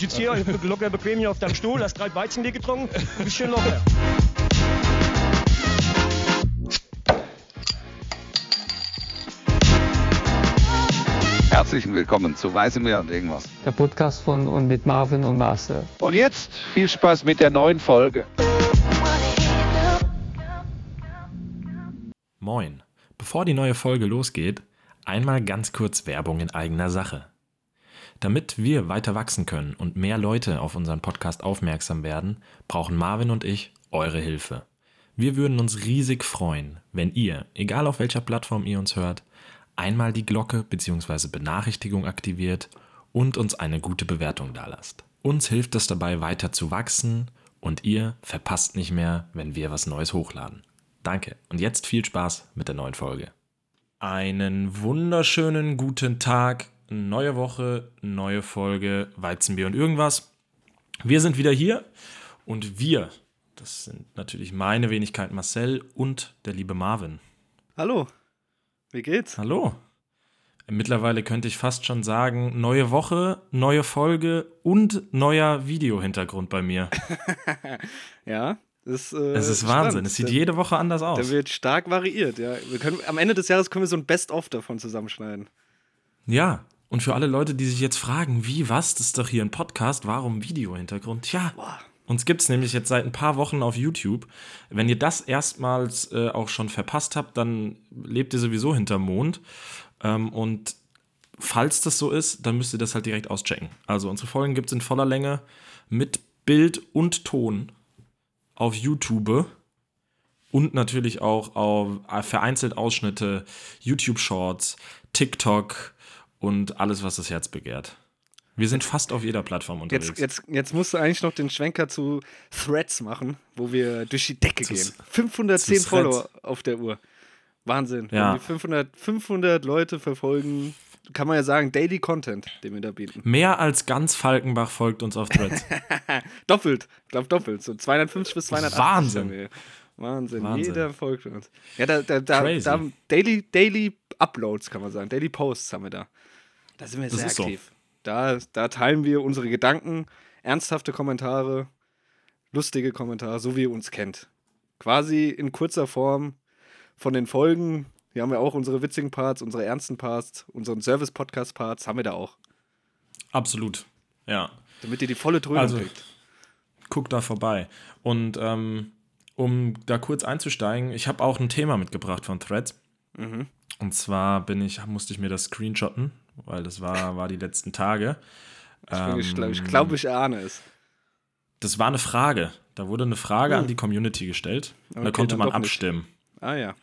sitzt hier locker bequem hier auf deinem Stuhl, hast drei Weizenbier getrunken und bist schön locker. Herzlich willkommen zu Weiße Meer und irgendwas. Der Podcast von und mit Marvin und Marcel. Und jetzt viel Spaß mit der neuen Folge. Moin. Bevor die neue Folge losgeht, einmal ganz kurz Werbung in eigener Sache. Damit wir weiter wachsen können und mehr Leute auf unseren Podcast aufmerksam werden, brauchen Marvin und ich eure Hilfe. Wir würden uns riesig freuen, wenn ihr, egal auf welcher Plattform ihr uns hört, einmal die Glocke bzw. Benachrichtigung aktiviert und uns eine gute Bewertung dalasst. Uns hilft es dabei weiter zu wachsen und ihr verpasst nicht mehr, wenn wir was Neues hochladen. Danke und jetzt viel Spaß mit der neuen Folge. Einen wunderschönen guten Tag, neue Woche, neue Folge Weizenbier und irgendwas. Wir sind wieder hier und wir, das sind natürlich meine Wenigkeit Marcel und der liebe Marvin. Hallo, wie geht's? Hallo. Mittlerweile könnte ich fast schon sagen, neue Woche, neue Folge und neuer Videohintergrund bei mir. ja, das, äh, es ist Wahnsinn. Es sieht der, jede Woche anders aus. Der wird stark variiert, ja. Wir können, am Ende des Jahres können wir so ein Best-of davon zusammenschneiden. Ja, und für alle Leute, die sich jetzt fragen, wie, was, das ist doch hier ein Podcast, warum Videohintergrund? Tja, uns gibt es nämlich jetzt seit ein paar Wochen auf YouTube. Wenn ihr das erstmals äh, auch schon verpasst habt, dann lebt ihr sowieso hinterm Mond. Ähm, und falls das so ist, dann müsst ihr das halt direkt auschecken. Also unsere Folgen gibt es in voller Länge mit Bild und Ton auf YouTube und natürlich auch auf äh, vereinzelt Ausschnitte, YouTube-Shorts, TikTok und alles, was das Herz begehrt. Wir sind fast auf jeder Plattform unterwegs. Jetzt, jetzt, jetzt musst du eigentlich noch den Schwenker zu Threads machen, wo wir durch die Decke zu, gehen. 510 Follower auf der Uhr. Wahnsinn. Ja. 500, 500 Leute verfolgen, kann man ja sagen, Daily Content, den wir da bieten. Mehr als ganz Falkenbach folgt uns auf Threads. doppelt, ich glaube doppelt. So 250 bis 280. Wahnsinn. Wahnsinn. Wahnsinn. Jeder folgt uns. Ja, da, da, da, da, Daily, Daily Uploads kann man sagen. Daily Posts haben wir da. Da sind wir das sehr aktiv. So. Da, da teilen wir unsere Gedanken, ernsthafte Kommentare, lustige Kommentare, so wie ihr uns kennt. Quasi in kurzer Form von den Folgen. Wir haben ja auch unsere witzigen Parts, unsere ernsten Parts, unseren Service-Podcast-Parts haben wir da auch. Absolut, ja. Damit ihr die volle Dröhnung also, kriegt. Guck da vorbei. Und ähm, um da kurz einzusteigen, ich habe auch ein Thema mitgebracht von Threads. Mhm. Und zwar bin ich, musste ich mir das screenshotten, weil das war, war die letzten Tage. Ähm, ich glaube, ich, glaub, ich ahne es. Das war eine Frage. Da wurde eine Frage oh. an die Community gestellt. Okay, da konnte man abstimmen. Nicht. Ah ja.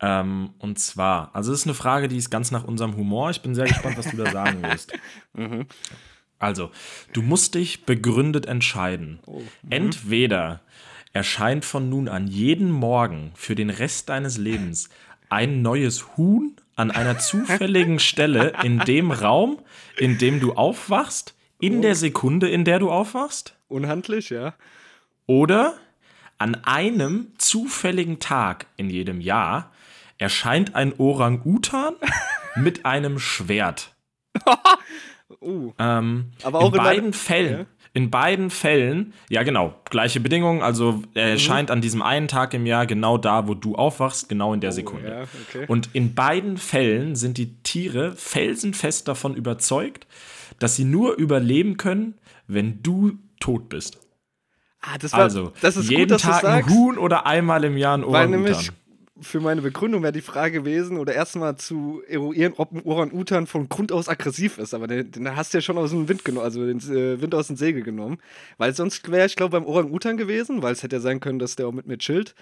Ähm, und zwar, also es ist eine Frage, die ist ganz nach unserem Humor. Ich bin sehr gespannt, was du da sagen wirst. mhm. Also, du musst dich begründet entscheiden. Oh. Mhm. Entweder erscheint von nun an jeden Morgen für den Rest deines Lebens ein neues Huhn an einer zufälligen Stelle in dem Raum, in dem du aufwachst, in oh. der Sekunde, in der du aufwachst. Unhandlich, ja. Oder an einem zufälligen Tag in jedem Jahr erscheint ein Orang-Utan mit einem Schwert. uh, ähm, Aber auch in, in beiden Fällen. Ja. In beiden Fällen, ja genau, gleiche Bedingungen. Also er mhm. erscheint an diesem einen Tag im Jahr genau da, wo du aufwachst, genau in der oh, Sekunde. Ja, okay. Und in beiden Fällen sind die Tiere felsenfest davon überzeugt, dass sie nur überleben können, wenn du tot bist. Ah, das war, also, das ist jeden gut, Tag ein Huhn oder einmal im Jahr ein Orang-Utan. Für meine Begründung wäre die Frage gewesen, oder erstmal zu eruieren, ob ein Orang-Utan von Grund aus aggressiv ist. Aber den, den hast du ja schon aus dem Wind genommen, also den äh, Wind aus dem Segel genommen. Weil sonst wäre ich, glaube beim Orang-Utan gewesen, weil es hätte ja sein können, dass der auch mit mir chillt.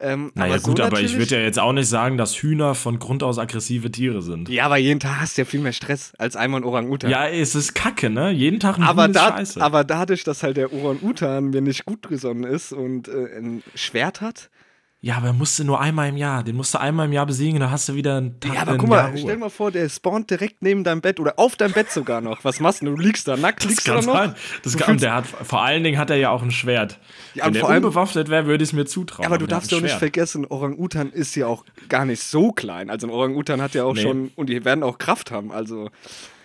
Ähm, naja, aber gut, so aber ich würde ja jetzt auch nicht sagen, dass Hühner von Grund aus aggressive Tiere sind. Ja, aber jeden Tag hast du ja viel mehr Stress als einmal ein Orang-Utan. Ja, es ist kacke, ne? Jeden Tag ein aber Huhn da, scheiße. Aber dadurch, dass halt der Orang-Utan mir nicht gut gesonnen ist und äh, ein Schwert hat, ja, aber musst du nur einmal im Jahr. Den musst du einmal im Jahr besiegen, dann hast du wieder einen Tag. Ja, aber guck mal, stell mal vor, der spawnt direkt neben deinem Bett oder auf deinem Bett sogar noch. Was machst du? Du liegst da nackt, das liegst kann da noch? Sein. Das kann, der hat, vor allen Dingen hat er ja auch ein Schwert. Ja, Wenn der allem, unbewaffnet wäre, würde ich es mir zutrauen. Ja, aber, aber du darfst ja auch nicht vergessen, Orang-Utan ist ja auch gar nicht so klein. Also ein Orang-Utan hat ja auch nee. schon, und die werden auch Kraft haben. Also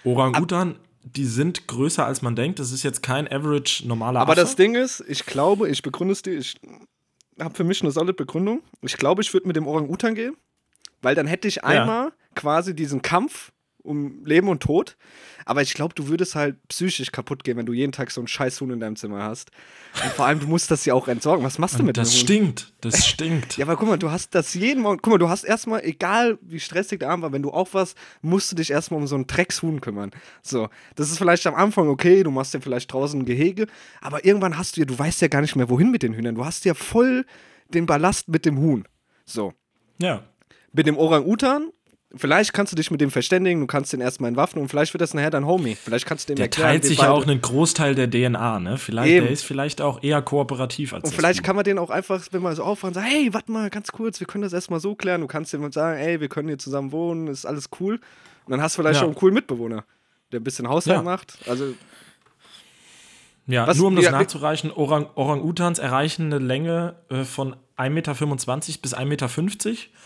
Orang-Utan die sind größer als man denkt. Das ist jetzt kein average normaler Aber Affe. das Ding ist, ich glaube, ich begründe es dir, ich habe für mich eine solide Begründung. Ich glaube, ich würde mit dem Orang-Utan gehen, weil dann hätte ich einmal ja. quasi diesen Kampf um Leben und Tod. Aber ich glaube, du würdest halt psychisch kaputt gehen, wenn du jeden Tag so einen scheiß Huhn in deinem Zimmer hast. Und vor allem, du musst das ja auch entsorgen. Was machst du mit das dem Huhn? Das stinkt, das stinkt. ja, aber guck mal, du hast das jeden Morgen. Guck mal, du hast erstmal, egal wie stressig der Abend war, wenn du aufwachst, musst du dich erstmal um so einen Dreckshuhn kümmern. So, das ist vielleicht am Anfang okay, du machst ja vielleicht draußen ein Gehege, aber irgendwann hast du ja, du weißt ja gar nicht mehr, wohin mit den Hühnern. Du hast ja voll den Ballast mit dem Huhn. So. Ja. Mit dem Orang-Utan Vielleicht kannst du dich mit dem verständigen, du kannst den erstmal entwaffnen und vielleicht wird das nachher dein Homie. Vielleicht kannst du dem der erklären. Der teilt sich ja auch einen Großteil der DNA, ne? Vielleicht, Eben. der ist vielleicht auch eher kooperativ als Und vielleicht kann man den auch einfach, wenn man so auffahren, sagen, hey, warte mal, ganz kurz, wir können das erstmal so klären. Du kannst dem sagen, ey, wir können hier zusammen wohnen, ist alles cool. Und dann hast du vielleicht ja. schon einen coolen Mitbewohner, der ein bisschen Haushalt ja. macht. Also ja, Was, nur um das ja, nachzureichen, Orang, Orang-Utans erreichen eine Länge äh, von 1,25 Meter bis 1,50 Meter.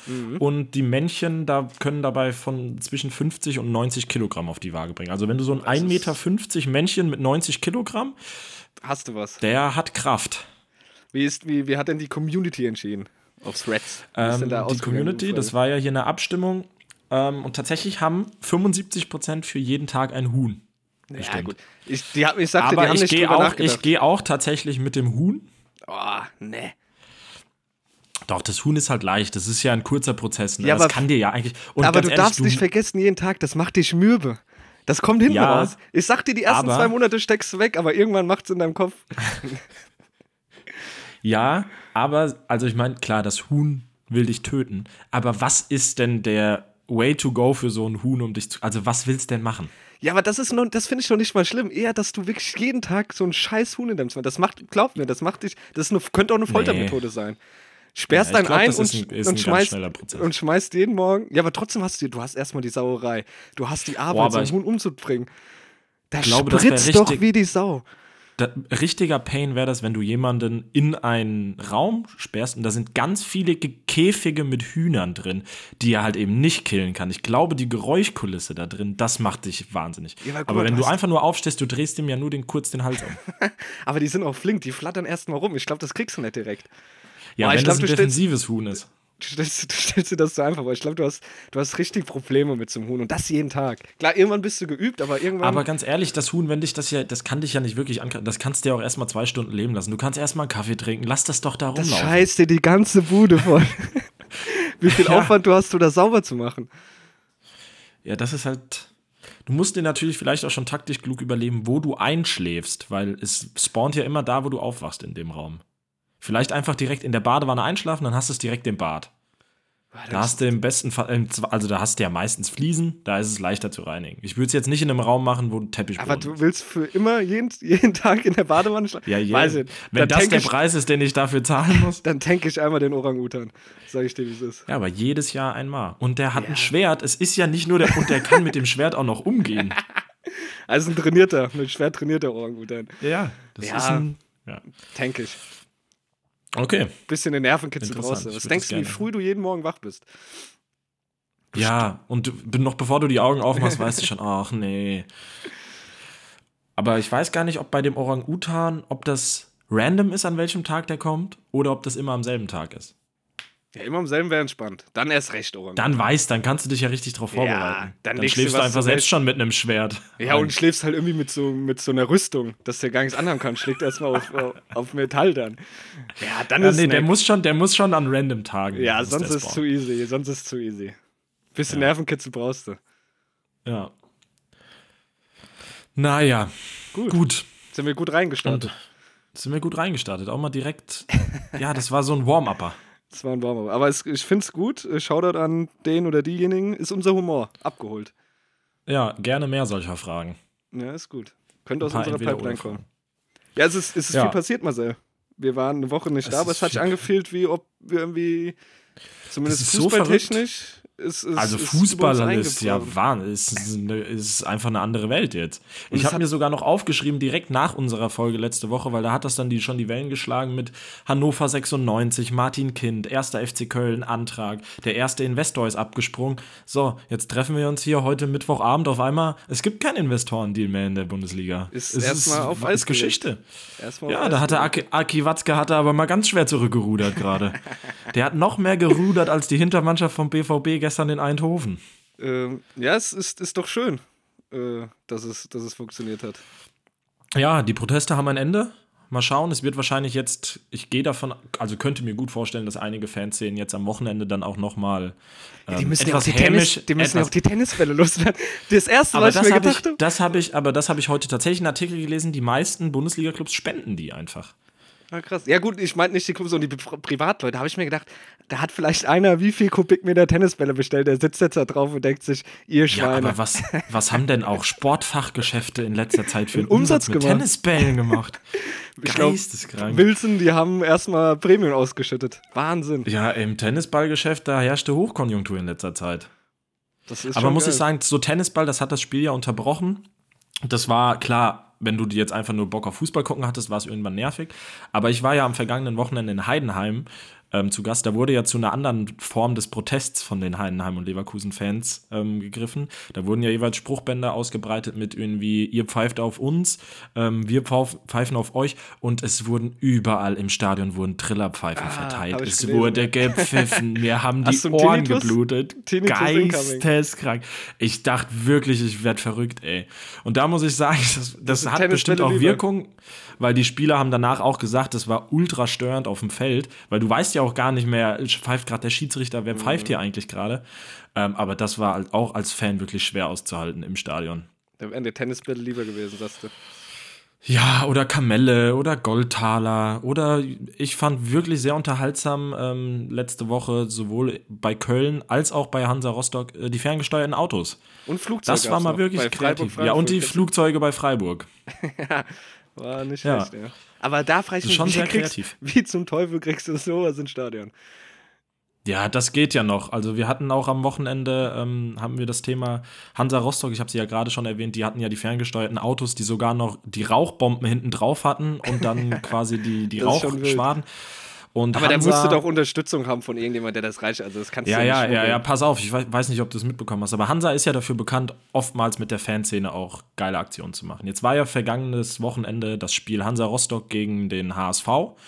Mhm. Und die Männchen da können dabei von zwischen 50 und 90 Kilogramm auf die Waage bringen. Also wenn du so ein 1,50 Meter Männchen mit 90 Kilogramm hast du was. Der hat Kraft. Wie, ist, wie, wie hat denn die Community entschieden? Auf Threads? Ähm, die Community, das war ja hier eine Abstimmung. Ähm, und tatsächlich haben 75 Prozent für jeden Tag ein Huhn. Ja, gut. Ich, die, ich sagte, Aber die haben ich gehe auch, Ich gehe auch tatsächlich mit dem Huhn. Oh, ne. Doch, das Huhn ist halt leicht. Das ist ja ein kurzer Prozess. Ne? Ja, das aber, kann dir ja eigentlich. aber du ehrlich, darfst du, nicht vergessen, jeden Tag, das macht dich mürbe. Das kommt hinten ja, raus. Ich sag dir, die ersten aber, zwei Monate steckst du weg, aber irgendwann macht es in deinem Kopf. ja, aber, also ich meine, klar, das Huhn will dich töten. Aber was ist denn der Way to go für so ein Huhn, um dich zu. Also, was willst du denn machen? Ja, aber das ist noch, das finde ich noch nicht mal schlimm. Eher, dass du wirklich jeden Tag so ein scheiß Huhn in deinem Zimmer. Das macht, glaub mir, das macht dich. Das eine, könnte auch eine Foltermethode nee. sein. Sperrst ja, einen glaub, ein und, ein, und, schmeißt, und schmeißt jeden Morgen. Ja, aber trotzdem hast du, du hast erstmal die Sauerei. Du hast die Arbeit, Boah, so ein Huhn umzubringen. Da glaube, spritzt doch wie die Sau da, richtiger Pain wäre das, wenn du jemanden in einen Raum sperrst und da sind ganz viele Käfige mit Hühnern drin, die er halt eben nicht killen kann. Ich glaube, die Geräuschkulisse da drin, das macht dich wahnsinnig. Ja, aber, aber wenn du einfach nur aufstehst, du drehst ihm ja nur den, kurz den Hals um. aber die sind auch flink, die flattern erstmal rum. Ich glaube, das kriegst du nicht direkt. Ja, aber wenn glaub, das ein defensives Huhn ist du stellst, du stellst dir das so einfach vor. Ich glaube, du hast, du hast richtig Probleme mit so einem Huhn und das jeden Tag. Klar, irgendwann bist du geübt, aber irgendwann. Aber ganz ehrlich, das Huhn, wenn dich das ja, das kann dich ja nicht wirklich an, das kannst du ja auch erstmal zwei Stunden leben lassen. Du kannst erstmal einen Kaffee trinken, lass das doch da rumlaufen. Das scheißt dir die ganze Bude voll. Wie viel ja. Aufwand du hast, um das sauber zu machen. Ja, das ist halt. Du musst dir natürlich vielleicht auch schon taktisch klug überleben, wo du einschläfst, weil es spawnt ja immer da, wo du aufwachst in dem Raum. Vielleicht einfach direkt in der Badewanne einschlafen, dann hast du es direkt im Bad. Da hast du im besten Fall, also da hast du ja meistens Fliesen, da ist es leichter zu reinigen. Ich würde es jetzt nicht in einem Raum machen, wo ein Teppich Aber du willst für immer jeden, jeden Tag in der Badewanne schlafen? Ja, ja. Wenn das der ich, Preis ist, den ich dafür zahlen muss. Dann tanke ich einmal den Orang-Utan. Sag ich dir, wie es ist. Ja, aber jedes Jahr einmal. Und der hat ja. ein Schwert. Es ist ja nicht nur der, und der kann mit dem Schwert auch noch umgehen. Also ein trainierter, mit Schwert trainierter Orang-Utan. Ja, das ja, ist ein. Ja. Tank ich. Okay. Bisschen den Nervenkitzel draußen. Was denkst du, wie früh du jeden Morgen wach bist? Ja, und noch bevor du die Augen aufmachst, weißt du schon, ach nee. Aber ich weiß gar nicht, ob bei dem Orang-Utan, ob das random ist, an welchem Tag der kommt, oder ob das immer am selben Tag ist. Ja, immer am selben wäre entspannt. Dann erst recht, Orang. Dann weißt, dann kannst du dich ja richtig drauf vorbereiten. Ja, dann, dann schläfst du einfach selbst schon mit einem Schwert. Ja, und schläfst halt irgendwie mit so, mit so einer Rüstung, dass der gar nichts anhaben kann. Schlägt erstmal auf, auf Metall dann. Ja, dann ja, ist nee, der muss schon, der muss schon an random Tagen. Ja, sonst ist es zu easy. Sonst ist es zu easy. Bisschen ja. Nervenkitzel brauchst du. Ja. Naja. Gut. gut. Sind wir gut reingestartet. Und sind wir gut reingestartet. Auch mal direkt. ja, das war so ein Warm-Upper. Das war ein Warm-up. Aber es, ich finde es gut. Shoutout an den oder diejenigen. Ist unser Humor abgeholt. Ja, gerne mehr solcher Fragen. Ja, ist gut. Könnte aus unserer Pipeline kommen. Ja, es ist, es ist ja. viel passiert, Marcel. Wir waren eine Woche nicht es da, aber es hat sich angefühlt, wie ob wir irgendwie, zumindest fußballtechnisch, ist, ist Also Fußball ist, ja Wahnsinn, ist, ist einfach eine andere Welt jetzt. Ich habe mir sogar noch aufgeschrieben, direkt nach unserer Folge letzte Woche, weil da hat das dann die, schon die Wellen geschlagen mit Hannover 96, Martin Kind, erster FC Köln, Antrag, der erste Investor ist abgesprungen. So, jetzt treffen wir uns hier heute Mittwochabend auf einmal. Es gibt keinen Investorendeal mehr in der Bundesliga. Ist erstmal auf Eis ist Geschichte. Ja, da hatte Aki, Aki Watzke hatte aber mal ganz schwer zurückgerudert gerade. der hat noch mehr gerudert als die Hintermannschaft vom BVB gestern in Eindhoven. Ähm, ja, es ist, ist doch schön, äh, dass, es, dass es funktioniert hat. Ja, die Proteste haben ein Ende. Mal schauen, es wird wahrscheinlich jetzt, ich gehe davon, also könnte mir gut vorstellen, dass einige Fanszenen jetzt am Wochenende dann auch nochmal ähm, ja, die müssen etwas ja auch die hämisch, Tennis, die müssen ja auch die Tennisbälle loswerden. Das erste, was ich mir gedacht habe. Das habe ich, aber das habe ich heute tatsächlich einen Artikel gelesen, die meisten Bundesliga-Clubs spenden die einfach. Ah, krass. Ja, gut, ich meinte nicht die Clubs, sondern die Privatleute. Da habe ich mir gedacht, da hat vielleicht einer wie viel Kubikmeter Tennisbälle bestellt. Der sitzt jetzt da drauf und denkt sich, ihr Schweine. Ja, aber was, was haben denn auch Sportfachgeschäfte in letzter Zeit für einen Umsatz, Umsatz mit gemacht? Tennisbällen gemacht? Geisteskrank. Wilson, die haben erstmal Prämien ausgeschüttet. Wahnsinn. Ja, im Tennisballgeschäft, da herrschte Hochkonjunktur in letzter Zeit. aber muss geil. ich sagen, so Tennisball, das hat das Spiel ja unterbrochen. Das war klar, wenn du jetzt einfach nur Bock auf Fußball gucken hattest, war es irgendwann nervig. Aber ich war ja am vergangenen Wochenende in Heidenheim ähm, zu Gast. Da wurde ja zu einer anderen Form des Protests von den Heidenheim- und Leverkusen-Fans ähm, gegriffen. Da wurden ja jeweils Spruchbänder ausgebreitet mit irgendwie, ihr pfeift auf uns, ähm, wir pfeifen auf euch. Und es wurden überall im Stadion wurden Trillerpfeifen ah, verteilt. Es gelesen, wurde gepfiffen. Mir haben die Ohren Tinnitus? geblutet. Tinnitus Geisteskrank. Ich dachte wirklich, ich werde verrückt, ey. Und da muss ich sagen, das, das, das hat bestimmt auch Wirkung weil die Spieler haben danach auch gesagt, das war ultra störend auf dem Feld, weil du weißt ja auch gar nicht mehr, pfeift gerade der Schiedsrichter, wer pfeift mhm. hier eigentlich gerade. Ähm, aber das war halt auch als Fan wirklich schwer auszuhalten im Stadion. Da wären die Tennisbälle lieber gewesen, sagst du. Ja, oder Kamelle oder Goldtaler oder ich fand wirklich sehr unterhaltsam ähm, letzte Woche sowohl bei Köln als auch bei Hansa Rostock äh, die ferngesteuerten Autos. Und Flugzeuge. Das war mal wirklich kreativ. Freiburg, ja, und die Flugzeuge bei Freiburg. ja, war nicht ja. schlecht, ja. Aber da frage ich mich, schon wie, sehr kreativ. wie zum Teufel kriegst du sowas ins Stadion? Ja, das geht ja noch. Also wir hatten auch am Wochenende, ähm, haben wir das Thema Hansa Rostock, ich habe sie ja gerade schon erwähnt, die hatten ja die ferngesteuerten Autos, die sogar noch die Rauchbomben hinten drauf hatten und dann quasi die, die Rauchschwaden. Und Aber Hansa, der musste doch Unterstützung haben von irgendjemand, der das reicht. Also das kannst ja, du ja, ja, ja, pass auf, ich weiß nicht, ob du es mitbekommen hast, aber Hansa ist ja dafür bekannt, oftmals mit der Fanszene auch geile Aktionen zu machen. Jetzt war ja vergangenes Wochenende das Spiel Hansa Rostock gegen den HSV.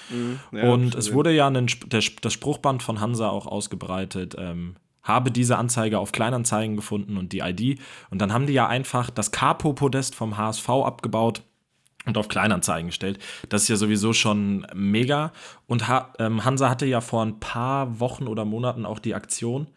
Mhm, ja, und es wurde ja ein, der, das Spruchband von Hansa auch ausgebreitet. Ähm, habe diese Anzeige auf Kleinanzeigen gefunden und die ID. Und dann haben die ja einfach das Capo-Podest vom HSV abgebaut und auf Kleinanzeigen gestellt. Das ist ja sowieso schon mega. Und ähm, Hansa hatte ja vor ein paar Wochen oder Monaten auch die Aktion.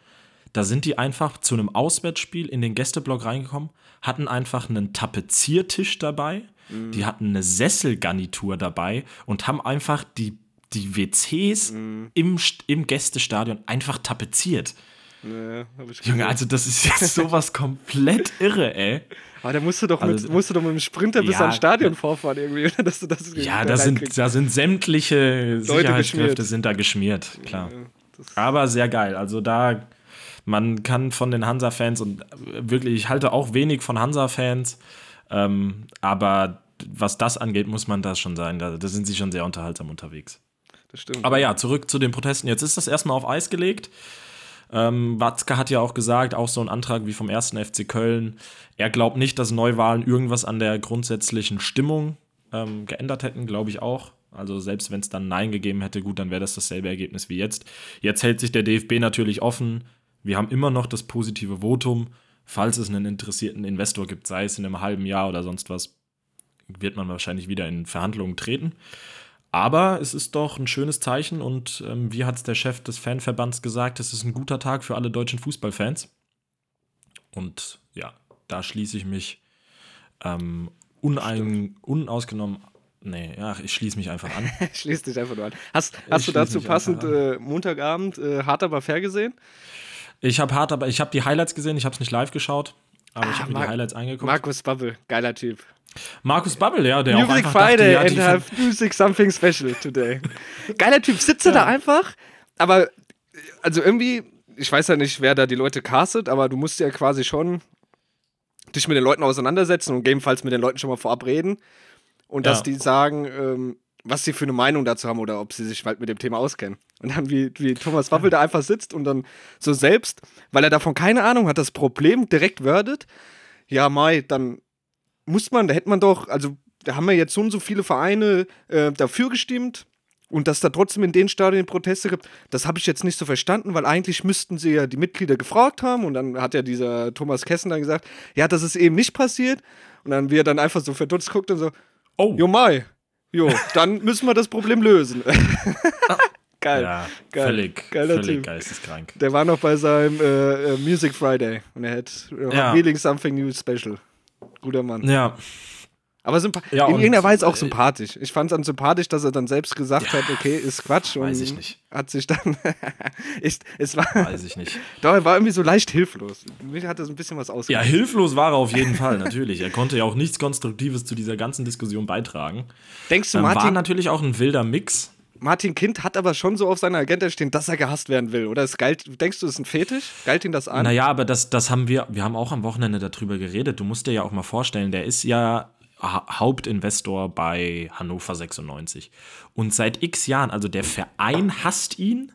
Da sind die einfach zu einem Auswärtsspiel in den Gästeblock reingekommen, hatten einfach einen Tapeziertisch dabei, mhm. die hatten eine Sesselgarnitur dabei und haben einfach die, die WCs mhm. im, im Gästestadion einfach tapeziert. Nee, Junge, also das ist jetzt sowas komplett irre, ey. Aber da musst du doch, also, mit, musst du doch mit dem Sprinter bis ja, ans Stadion vorfahren irgendwie, dass du das Ja, da sind, da sind sämtliche Leute Sicherheitskräfte geschmiert. sind da geschmiert, klar. Ja, Aber sehr geil. Also da, man kann von den Hansa-Fans und wirklich, ich halte auch wenig von Hansa-Fans, ähm, aber was das angeht, muss man da schon sein. Da, da sind sie schon sehr unterhaltsam unterwegs. Das stimmt. Aber ja, zurück zu den Protesten. Jetzt ist das erstmal auf Eis gelegt. Ähm, Watzke hat ja auch gesagt, auch so ein Antrag wie vom ersten FC Köln, er glaubt nicht, dass Neuwahlen irgendwas an der grundsätzlichen Stimmung ähm, geändert hätten, glaube ich auch. Also selbst wenn es dann Nein gegeben hätte, gut, dann wäre das dasselbe Ergebnis wie jetzt. Jetzt hält sich der DFB natürlich offen. Wir haben immer noch das positive Votum. Falls es einen interessierten Investor gibt, sei es in einem halben Jahr oder sonst was, wird man wahrscheinlich wieder in Verhandlungen treten. Aber es ist doch ein schönes Zeichen und ähm, wie hat es der Chef des Fanverbands gesagt, es ist ein guter Tag für alle deutschen Fußballfans. Und ja, da schließe ich mich ähm, unein, unausgenommen. Nee, ja, ich schließe mich einfach an. Schließ dich einfach nur an. Hast, hast du dazu passend äh, Montagabend äh, hart aber fair gesehen? Ich habe hart aber, ich habe die Highlights gesehen, ich habe es nicht live geschaut, aber ah, ich habe mir die Highlights angeguckt. Markus Bubble, geiler Typ. Markus Bubble, ja, der Music auch Friday dachte, ja, and have music something special today. Geiler Typ, sitze ja. da einfach, aber also irgendwie ich weiß ja nicht, wer da die Leute castet, aber du musst ja quasi schon dich mit den Leuten auseinandersetzen und gegebenenfalls mit den Leuten schon mal vorab reden. Und dass ja. die sagen, ähm, was sie für eine Meinung dazu haben oder ob sie sich halt mit dem Thema auskennen. Und dann, wie, wie Thomas Waffel da einfach sitzt und dann so selbst, weil er davon keine Ahnung hat, das Problem direkt wordet, ja, Mai, dann muss man, da hätte man doch, also da haben wir jetzt so und so viele Vereine äh, dafür gestimmt und dass da trotzdem in den Stadien Proteste gibt, das habe ich jetzt nicht so verstanden, weil eigentlich müssten sie ja die Mitglieder gefragt haben und dann hat ja dieser Thomas Kessen dann gesagt, ja, das ist eben nicht passiert und dann wie er dann einfach so verdutzt guckt und so, oh, jo Mai, jo, dann müssen wir das Problem lösen. Geil. Ja, geil. völlig, Geiler völlig typ. geisteskrank. Der war noch bei seinem äh, äh Music Friday und er hat äh, ja. Feeling Something New Special. Guter Mann. Ja. Aber ja, in irgendeiner Weise auch äh, sympathisch. Ich fand es dann sympathisch, dass er dann selbst gesagt ja, hat, okay, ist Quatsch. Weiß ich nicht. Hat sich dann. ist, es war, weiß ich nicht. Doch, er war irgendwie so leicht hilflos. Mir hat er so ein bisschen was ausgemacht. Ja, hilflos war er auf jeden Fall, natürlich. Er konnte ja auch nichts Konstruktives zu dieser ganzen Diskussion beitragen. Denkst du, ähm, Martin. War natürlich auch ein wilder Mix. Martin Kind hat aber schon so auf seiner Agenda stehen, dass er gehasst werden will, oder? Es galt, denkst du, das ist ein Fetisch? Galt ihn das an? Naja, aber das, das haben wir, wir haben auch am Wochenende darüber geredet. Du musst dir ja auch mal vorstellen, der ist ja Hauptinvestor bei Hannover 96. Und seit x Jahren, also der Verein hasst ihn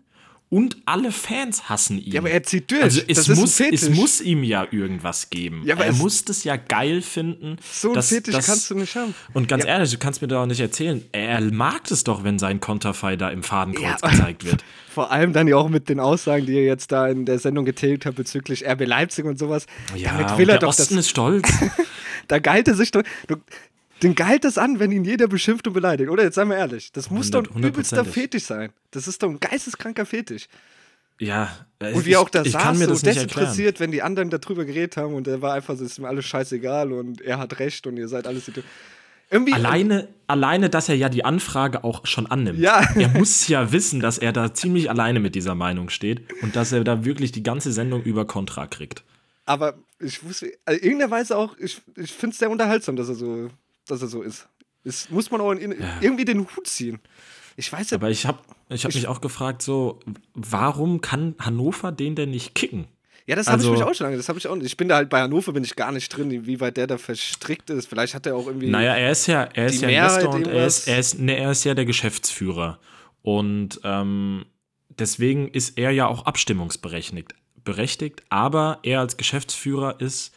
und alle Fans hassen ihn. Ja, aber er zieht durch. Also es, muss, es muss ihm ja irgendwas geben. Ja, aber er muss das ja geil finden. So ein dass, Fetisch dass, kannst du nicht haben. Und ganz ja. ehrlich, du kannst mir doch auch nicht erzählen, er mag es doch, wenn sein Konterfei da im Fadenkreuz ja. gezeigt wird. Vor allem dann ja auch mit den Aussagen, die er jetzt da in der Sendung getätigt hat bezüglich RB Leipzig und sowas. Ja, Damit will er der doch Osten das, ist stolz. da galt er sich doch. Du, den galt das an, wenn ihn jeder beschimpft und beleidigt. Oder jetzt seien wir ehrlich. Das muss 100, doch ein übelster Fetisch sein. Das ist doch ein geisteskranker Fetisch. Ja, und wie auch da ich, saß, so desinteressiert, wenn die anderen darüber geredet haben und er war einfach so, ist mir alles scheißegal und er hat recht und ihr seid alles. Irgendwie alleine, alleine, dass er ja die Anfrage auch schon annimmt. Ja. Er muss ja wissen, dass er da ziemlich alleine mit dieser Meinung steht und dass er da wirklich die ganze Sendung über Kontra kriegt. Aber ich wusste, also irgendeiner Weise auch, ich, ich finde es sehr unterhaltsam, dass er so dass er so ist. Das muss man auch in, ja. irgendwie den Hut ziehen. Ich weiß ja. Aber ich habe ich hab mich auch gefragt, so, warum kann Hannover den denn nicht kicken? Ja, das habe also, ich mich auch schon lange. Das habe ich auch nicht. Ich bin da halt bei Hannover bin ich gar nicht drin, wie weit der da verstrickt ist. Vielleicht hat er auch irgendwie. Naja, er ist ja, er ist ja Investor und er ist, er, ist, ne, er ist ja der Geschäftsführer. Und ähm, deswegen ist er ja auch abstimmungsberechtigt. Berechtigt, aber er als Geschäftsführer ist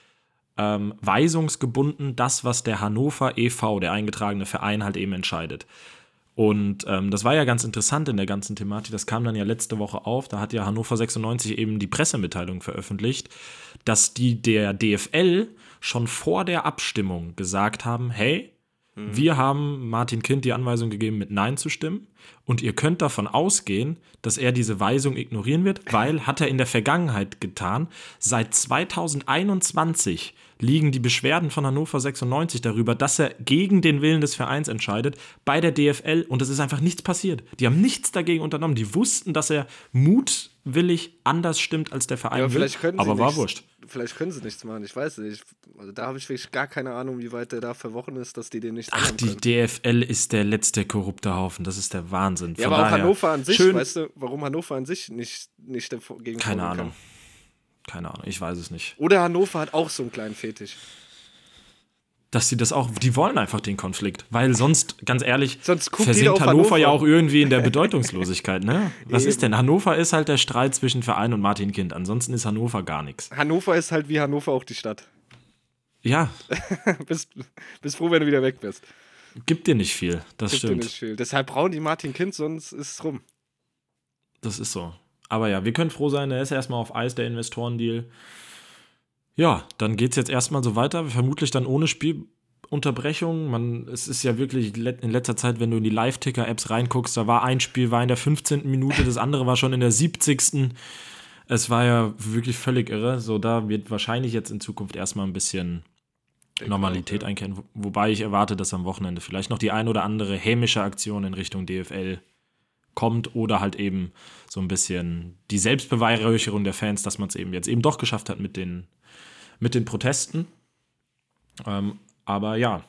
ähm, weisungsgebunden das, was der Hannover e.V., der eingetragene Verein, halt eben entscheidet. Und ähm, das war ja ganz interessant in der ganzen Thematik. Das kam dann ja letzte Woche auf. Da hat ja Hannover 96 eben die Pressemitteilung veröffentlicht, dass die der DFL schon vor der Abstimmung gesagt haben: Hey, mhm. wir haben Martin Kind die Anweisung gegeben, mit Nein zu stimmen. Und ihr könnt davon ausgehen, dass er diese Weisung ignorieren wird, weil hat er in der Vergangenheit getan. Seit 2021 liegen die Beschwerden von Hannover 96 darüber, dass er gegen den Willen des Vereins entscheidet bei der DFL und es ist einfach nichts passiert. Die haben nichts dagegen unternommen. Die wussten, dass er mutwillig anders stimmt als der Verein ja, will, aber war wurscht. Vielleicht können sie nichts machen, ich weiß nicht. Also da habe ich wirklich gar keine Ahnung, wie weit der da verwochen ist, dass die den nicht Ach, die. DFL ist der letzte korrupte Haufen, das ist der Wahnsinn. Ja, Von aber auch Hannover an sich, weißt du, warum Hannover an sich nicht, nicht dagegen Keine Ahnung. Kann. Keine Ahnung, ich weiß es nicht. Oder Hannover hat auch so einen kleinen Fetisch. Dass sie das auch, die wollen einfach den Konflikt, weil sonst, ganz ehrlich, sonst versinkt Hannover, Hannover, ja auch irgendwie in der Bedeutungslosigkeit, ne? Was Eben. ist denn? Hannover ist halt der Streit zwischen Verein und Martin Kind, ansonsten ist Hannover gar nichts. Hannover ist halt wie Hannover auch die Stadt. Ja. bist, bist froh, wenn du wieder weg bist. Gibt dir nicht viel, das Gibt stimmt. Dir nicht viel. Deshalb brauchen die Martin Kind, sonst ist es rum. Das ist so. Aber ja, wir können froh sein, er ist erstmal auf Eis, der Investorendeal. Ja, dann geht es jetzt erstmal so weiter, vermutlich dann ohne Spielunterbrechung. Man, es ist ja wirklich in letzter Zeit, wenn du in die Live-Ticker-Apps reinguckst, da war ein Spiel war in der 15. Minute, das andere war schon in der 70. Es war ja wirklich völlig irre. So, da wird wahrscheinlich jetzt in Zukunft erstmal ein bisschen Normalität einkehren. Wobei ich erwarte, dass am Wochenende vielleicht noch die ein oder andere hämische Aktion in Richtung DFL kommt oder halt eben so ein bisschen die Selbstbeweihräucherung der Fans, dass man es eben jetzt eben doch geschafft hat mit den, mit den Protesten. Ähm, aber ja,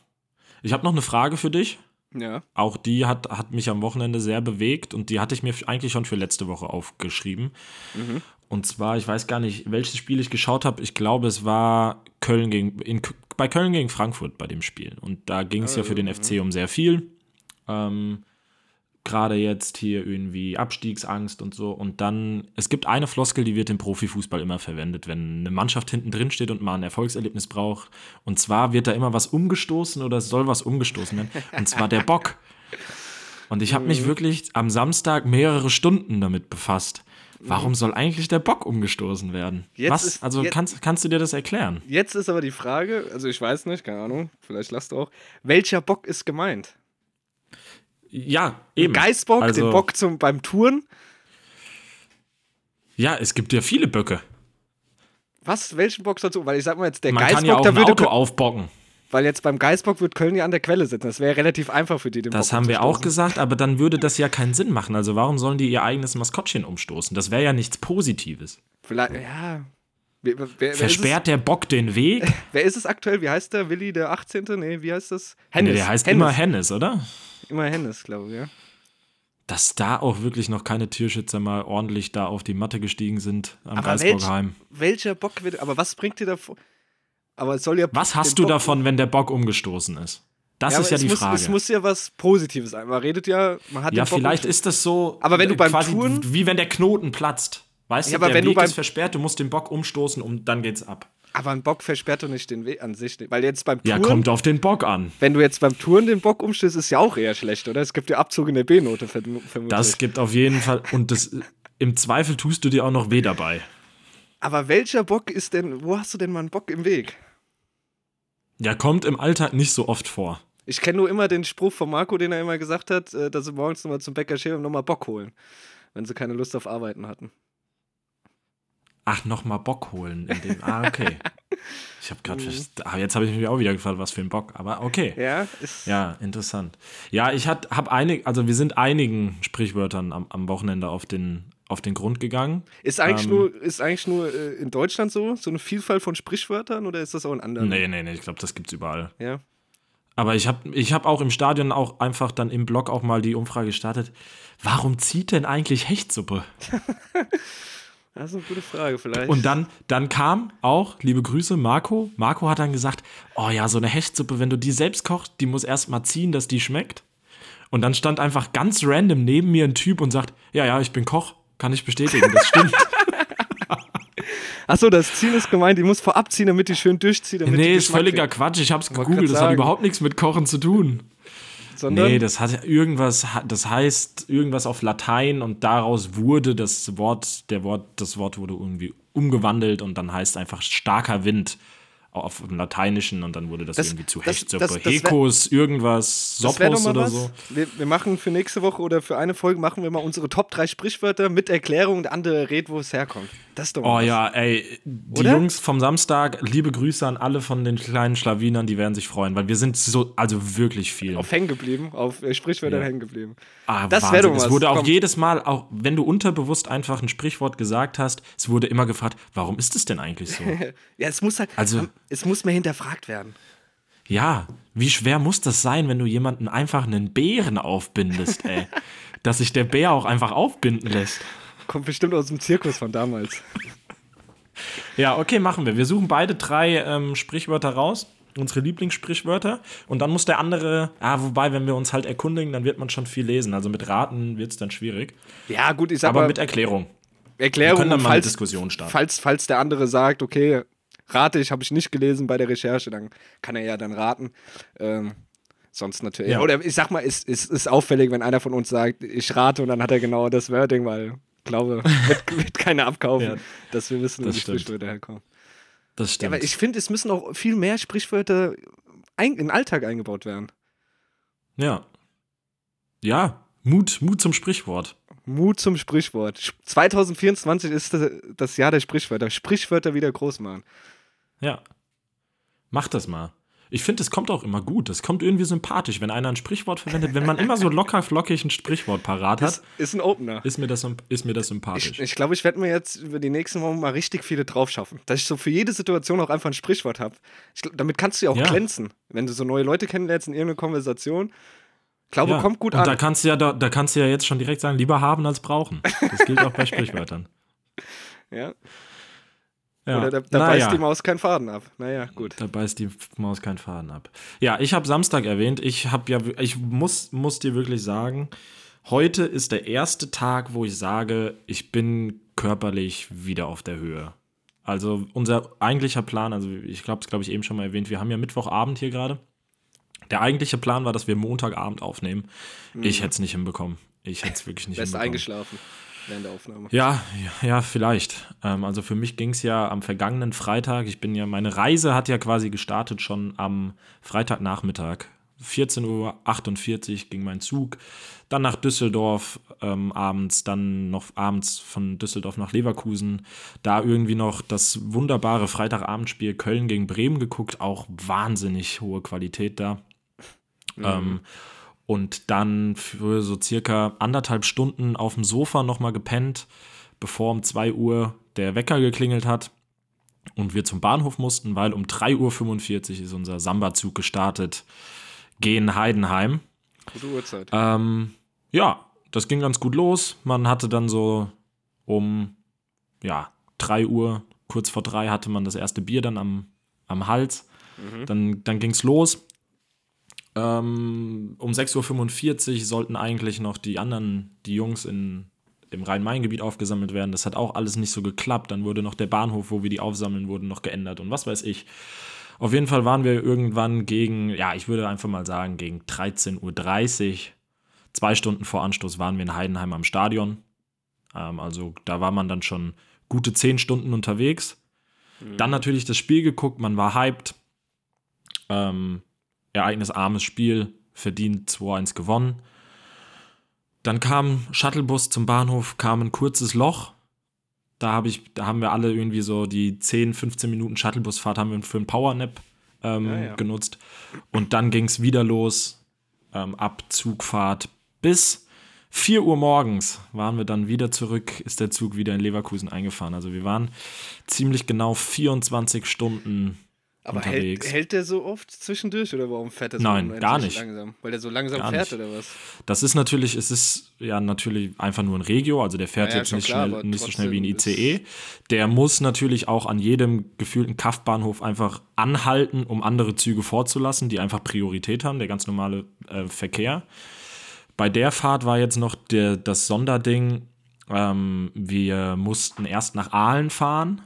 ich habe noch eine Frage für dich. Ja. Auch die hat, hat mich am Wochenende sehr bewegt und die hatte ich mir eigentlich schon für letzte Woche aufgeschrieben. Mhm. Und zwar, ich weiß gar nicht, welches Spiel ich geschaut habe. Ich glaube, es war Köln gegen, in, bei Köln gegen Frankfurt bei dem Spiel. Und da ging es ja für den ah, FC um sehr viel. Ähm, Gerade jetzt hier irgendwie Abstiegsangst und so. Und dann, es gibt eine Floskel, die wird im Profifußball immer verwendet, wenn eine Mannschaft hinten drin steht und mal ein Erfolgserlebnis braucht. Und zwar wird da immer was umgestoßen oder soll was umgestoßen werden. Und zwar der Bock. Und ich habe mich mhm. wirklich am Samstag mehrere Stunden damit befasst. Warum soll eigentlich der Bock umgestoßen werden? Jetzt Was? Ist, also jetzt, kannst, kannst du dir das erklären? Jetzt ist aber die Frage, also ich weiß nicht, keine Ahnung, vielleicht lasst du auch, welcher Bock ist gemeint? Ja, eben. Geißbock, also, den Bock zum, beim Touren? Ja, es gibt ja viele Böcke. Was? Welchen Bock dazu? Weil ich sag mal jetzt, der Man Geißbock, kann ja auch da würde Auto aufbocken. Weil jetzt beim Geißbock wird Köln ja an der Quelle sitzen. Das wäre relativ einfach für die, den Das Bock haben wir auch gesagt, aber dann würde das ja keinen Sinn machen. Also warum sollen die ihr eigenes Maskottchen umstoßen? Das wäre ja nichts Positives. Vielleicht, ja. Wer, wer, wer Versperrt der Bock den Weg? wer ist es aktuell? Wie heißt der? Willi der 18.? Nee, wie heißt das? Hennes. Nee, der heißt Hennes. immer Hennes, oder? Immer Hennes, glaube ich, ja. Dass da auch wirklich noch keine Tierschützer mal ordentlich da auf die Matte gestiegen sind am Geisburgheim. Welch, welcher Bock wird. Aber was bringt dir davor? Aber es soll ja. Was hast du Bock davon, wenn der Bock umgestoßen ist? Das ja, ist ja die muss, Frage. Es muss ja was Positives sein. Man redet ja, man hat Ja, vielleicht ist das so. Aber wenn du beim quasi Touren, wie wenn der Knoten platzt. Weißt ja, du, aber der wenn Weg du beim, ist versperrt, du musst den Bock umstoßen und dann geht's ab. Aber ein Bock versperrt doch nicht den Weg an sich. Weil jetzt beim Touren. Ja, kommt auf den Bock an. Wenn du jetzt beim Touren den Bock umstößt, ist ja auch eher schlecht, oder? Es gibt ja Abzug in der B-Note, vermutlich. Das gibt auf jeden Fall. Und das, im Zweifel tust du dir auch noch weh dabei. Aber welcher Bock ist denn. Wo hast du denn mal einen Bock im Weg? Ja, kommt im Alltag nicht so oft vor. Ich kenne nur immer den Spruch von Marco, den er immer gesagt hat, äh, dass sie morgens nochmal zum Bäcker stehen und nochmal Bock holen, wenn sie keine Lust auf Arbeiten hatten. Ach, nochmal Bock holen. In dem, ah, okay. Ich habe gerade, mhm. ah, jetzt habe ich mich auch wieder gefragt, was für ein Bock, aber okay. Ja, ja interessant. Ja, ich habe einige, also wir sind einigen Sprichwörtern am, am Wochenende auf den, auf den Grund gegangen. Ist eigentlich ähm, nur, ist eigentlich nur äh, in Deutschland so, so eine Vielfalt von Sprichwörtern oder ist das auch in anderen? Nee, nee, nee, ich glaube, das gibt es überall. Ja. Aber ich habe ich hab auch im Stadion auch einfach dann im Blog auch mal die Umfrage gestartet, warum zieht denn eigentlich Hechtsuppe? Das ist eine gute Frage, vielleicht. Und dann, dann kam auch, liebe Grüße, Marco. Marco hat dann gesagt: Oh ja, so eine Hechtsuppe, wenn du die selbst kochst, die muss erst mal ziehen, dass die schmeckt. Und dann stand einfach ganz random neben mir ein Typ und sagt: Ja, ja, ich bin Koch, kann ich bestätigen, das stimmt. Achso, das Ziehen ist gemeint, die muss vorab ziehen, damit die schön durchzieht. Damit nee, ist völliger Quatsch. Ich hab's gegoogelt, das hat überhaupt nichts mit Kochen zu tun. Sondern nee, das hat irgendwas, das heißt irgendwas auf Latein und daraus wurde das Wort, der Wort, das Wort wurde irgendwie umgewandelt und dann heißt einfach starker Wind auf dem Lateinischen und dann wurde das, das irgendwie zu Hechtsuppe. Hekos, irgendwas, Soppos oder was. so. Wir, wir, machen für nächste Woche oder für eine Folge machen wir mal unsere Top 3 Sprichwörter mit Erklärung und andere redet, wo es herkommt. Das ist doch Oh was. ja, ey, die oder? Jungs vom Samstag, liebe Grüße an alle von den kleinen Schlawinern, die werden sich freuen, weil wir sind so, also wirklich viel. Auf hängen geblieben, auf äh, Sprichwörtern ja. hängen geblieben. Ah, das wäre doch was. Es wurde auch Kommt. jedes Mal, auch wenn du unterbewusst einfach ein Sprichwort gesagt hast, es wurde immer gefragt, warum ist es denn eigentlich so? ja, es muss halt, also, es muss mehr hinterfragt werden. Ja, wie schwer muss das sein, wenn du jemanden einfach einen Bären aufbindest, ey? Dass sich der Bär auch einfach aufbinden lässt. Kommt bestimmt aus dem Zirkus von damals. Ja, okay, machen wir. Wir suchen beide drei ähm, Sprichwörter raus unsere Lieblingssprichwörter und dann muss der andere, ah, wobei, wenn wir uns halt erkundigen, dann wird man schon viel lesen. Also mit Raten wird es dann schwierig. Ja, gut, ich sag Aber mal, mit Erklärung. Erklärung, wir können dann mal falls, Diskussion starten. Falls, falls der andere sagt, okay, rate ich, habe ich nicht gelesen bei der Recherche, dann kann er ja dann raten. Ähm, sonst natürlich. Ja. Oder ich sag mal, es ist, ist, ist auffällig, wenn einer von uns sagt, ich rate und dann hat er genau das Wording, weil glaube, wird, wird keiner abkaufen, ja, dass wir wissen, wo die Sprichwörter herkommen. Das stimmt. Ja, aber ich finde, es müssen auch viel mehr Sprichwörter in den Alltag eingebaut werden. Ja. Ja, Mut, Mut zum Sprichwort. Mut zum Sprichwort. 2024 ist das Jahr der Sprichwörter. Sprichwörter wieder groß machen. Ja. Mach das mal. Ich finde, es kommt auch immer gut. Es kommt irgendwie sympathisch, wenn einer ein Sprichwort verwendet. Wenn man immer so locker flockig ein Sprichwort parat hat. Ist, ist ein Opener. Ist mir das, ist mir das sympathisch. Ich glaube, ich, glaub, ich werde mir jetzt über die nächsten Wochen mal richtig viele drauf schaffen. Dass ich so für jede Situation auch einfach ein Sprichwort habe. Damit kannst du ja auch ja. glänzen. Wenn du so neue Leute kennenlernst in irgendeiner Konversation, Glaube, ja. kommt gut und an. Da kannst, du ja, da, da kannst du ja jetzt schon direkt sagen, lieber haben als brauchen. Das gilt auch bei Sprichwörtern. Ja. Ja. Oder da, da naja. beißt die Maus keinen Faden ab. Naja, gut. Da beißt die Maus keinen Faden ab. Ja, ich habe Samstag erwähnt. Ich habe ja, ich muss, muss dir wirklich sagen, heute ist der erste Tag, wo ich sage, ich bin körperlich wieder auf der Höhe. Also unser eigentlicher Plan, also ich glaube, das glaube ich eben schon mal erwähnt, wir haben ja Mittwochabend hier gerade. Der eigentliche Plan war, dass wir Montagabend aufnehmen. Mhm. Ich hätte es nicht hinbekommen. Ich hätte es wirklich nicht Best hinbekommen. eingeschlafen während der Aufnahme. Ja, ja, vielleicht. Ähm, also für mich ging es ja am vergangenen Freitag. Ich bin ja, meine Reise hat ja quasi gestartet schon am Freitagnachmittag. 14.48 Uhr ging mein Zug. Dann nach Düsseldorf ähm, abends, dann noch abends von Düsseldorf nach Leverkusen. Da irgendwie noch das wunderbare Freitagabendspiel Köln gegen Bremen geguckt. Auch wahnsinnig hohe Qualität da. Mhm. Ähm, und dann für so circa anderthalb Stunden auf dem Sofa nochmal gepennt, bevor um 2 Uhr der Wecker geklingelt hat und wir zum Bahnhof mussten, weil um 3.45 Uhr ist unser Samba-Zug gestartet, gehen Heidenheim. Gute Uhrzeit. Ähm, ja, das ging ganz gut los. Man hatte dann so um ja, 3 Uhr, kurz vor 3 hatte man das erste Bier dann am, am Hals. Mhm. Dann, dann ging es los. Ähm, um 6.45 Uhr sollten eigentlich noch die anderen, die Jungs in, im Rhein-Main-Gebiet aufgesammelt werden. Das hat auch alles nicht so geklappt. Dann wurde noch der Bahnhof, wo wir die aufsammeln, wurden noch geändert und was weiß ich. Auf jeden Fall waren wir irgendwann gegen, ja, ich würde einfach mal sagen, gegen 13.30 Uhr, zwei Stunden vor Anstoß, waren wir in Heidenheim am Stadion. Ähm, also da war man dann schon gute zehn Stunden unterwegs. Mhm. Dann natürlich das Spiel geguckt, man war hyped. Ähm, ereignisarmes Spiel, verdient 2-1 gewonnen. Dann kam Shuttlebus zum Bahnhof, kam ein kurzes Loch. Da, hab ich, da haben wir alle irgendwie so die 10, 15 Minuten Shuttlebusfahrt haben wir für einen Powernap ähm, ja, ja. genutzt. Und dann ging es wieder los, ähm, ab Zugfahrt bis 4 Uhr morgens waren wir dann wieder zurück, ist der Zug wieder in Leverkusen eingefahren. Also wir waren ziemlich genau 24 Stunden aber unterwegs. Hält, hält der so oft zwischendurch oder warum fährt er so Nein, gar nicht. langsam? Weil der so langsam gar fährt nicht. oder was? Das ist natürlich, es ist ja natürlich einfach nur ein Regio, also der fährt ja, jetzt nicht, klar, schnell, nicht so schnell wie ein ICE. Der muss natürlich auch an jedem gefühlten Kaftbahnhof einfach anhalten, um andere Züge vorzulassen, die einfach Priorität haben, der ganz normale äh, Verkehr. Bei der Fahrt war jetzt noch der, das Sonderding, ähm, wir mussten erst nach Aalen fahren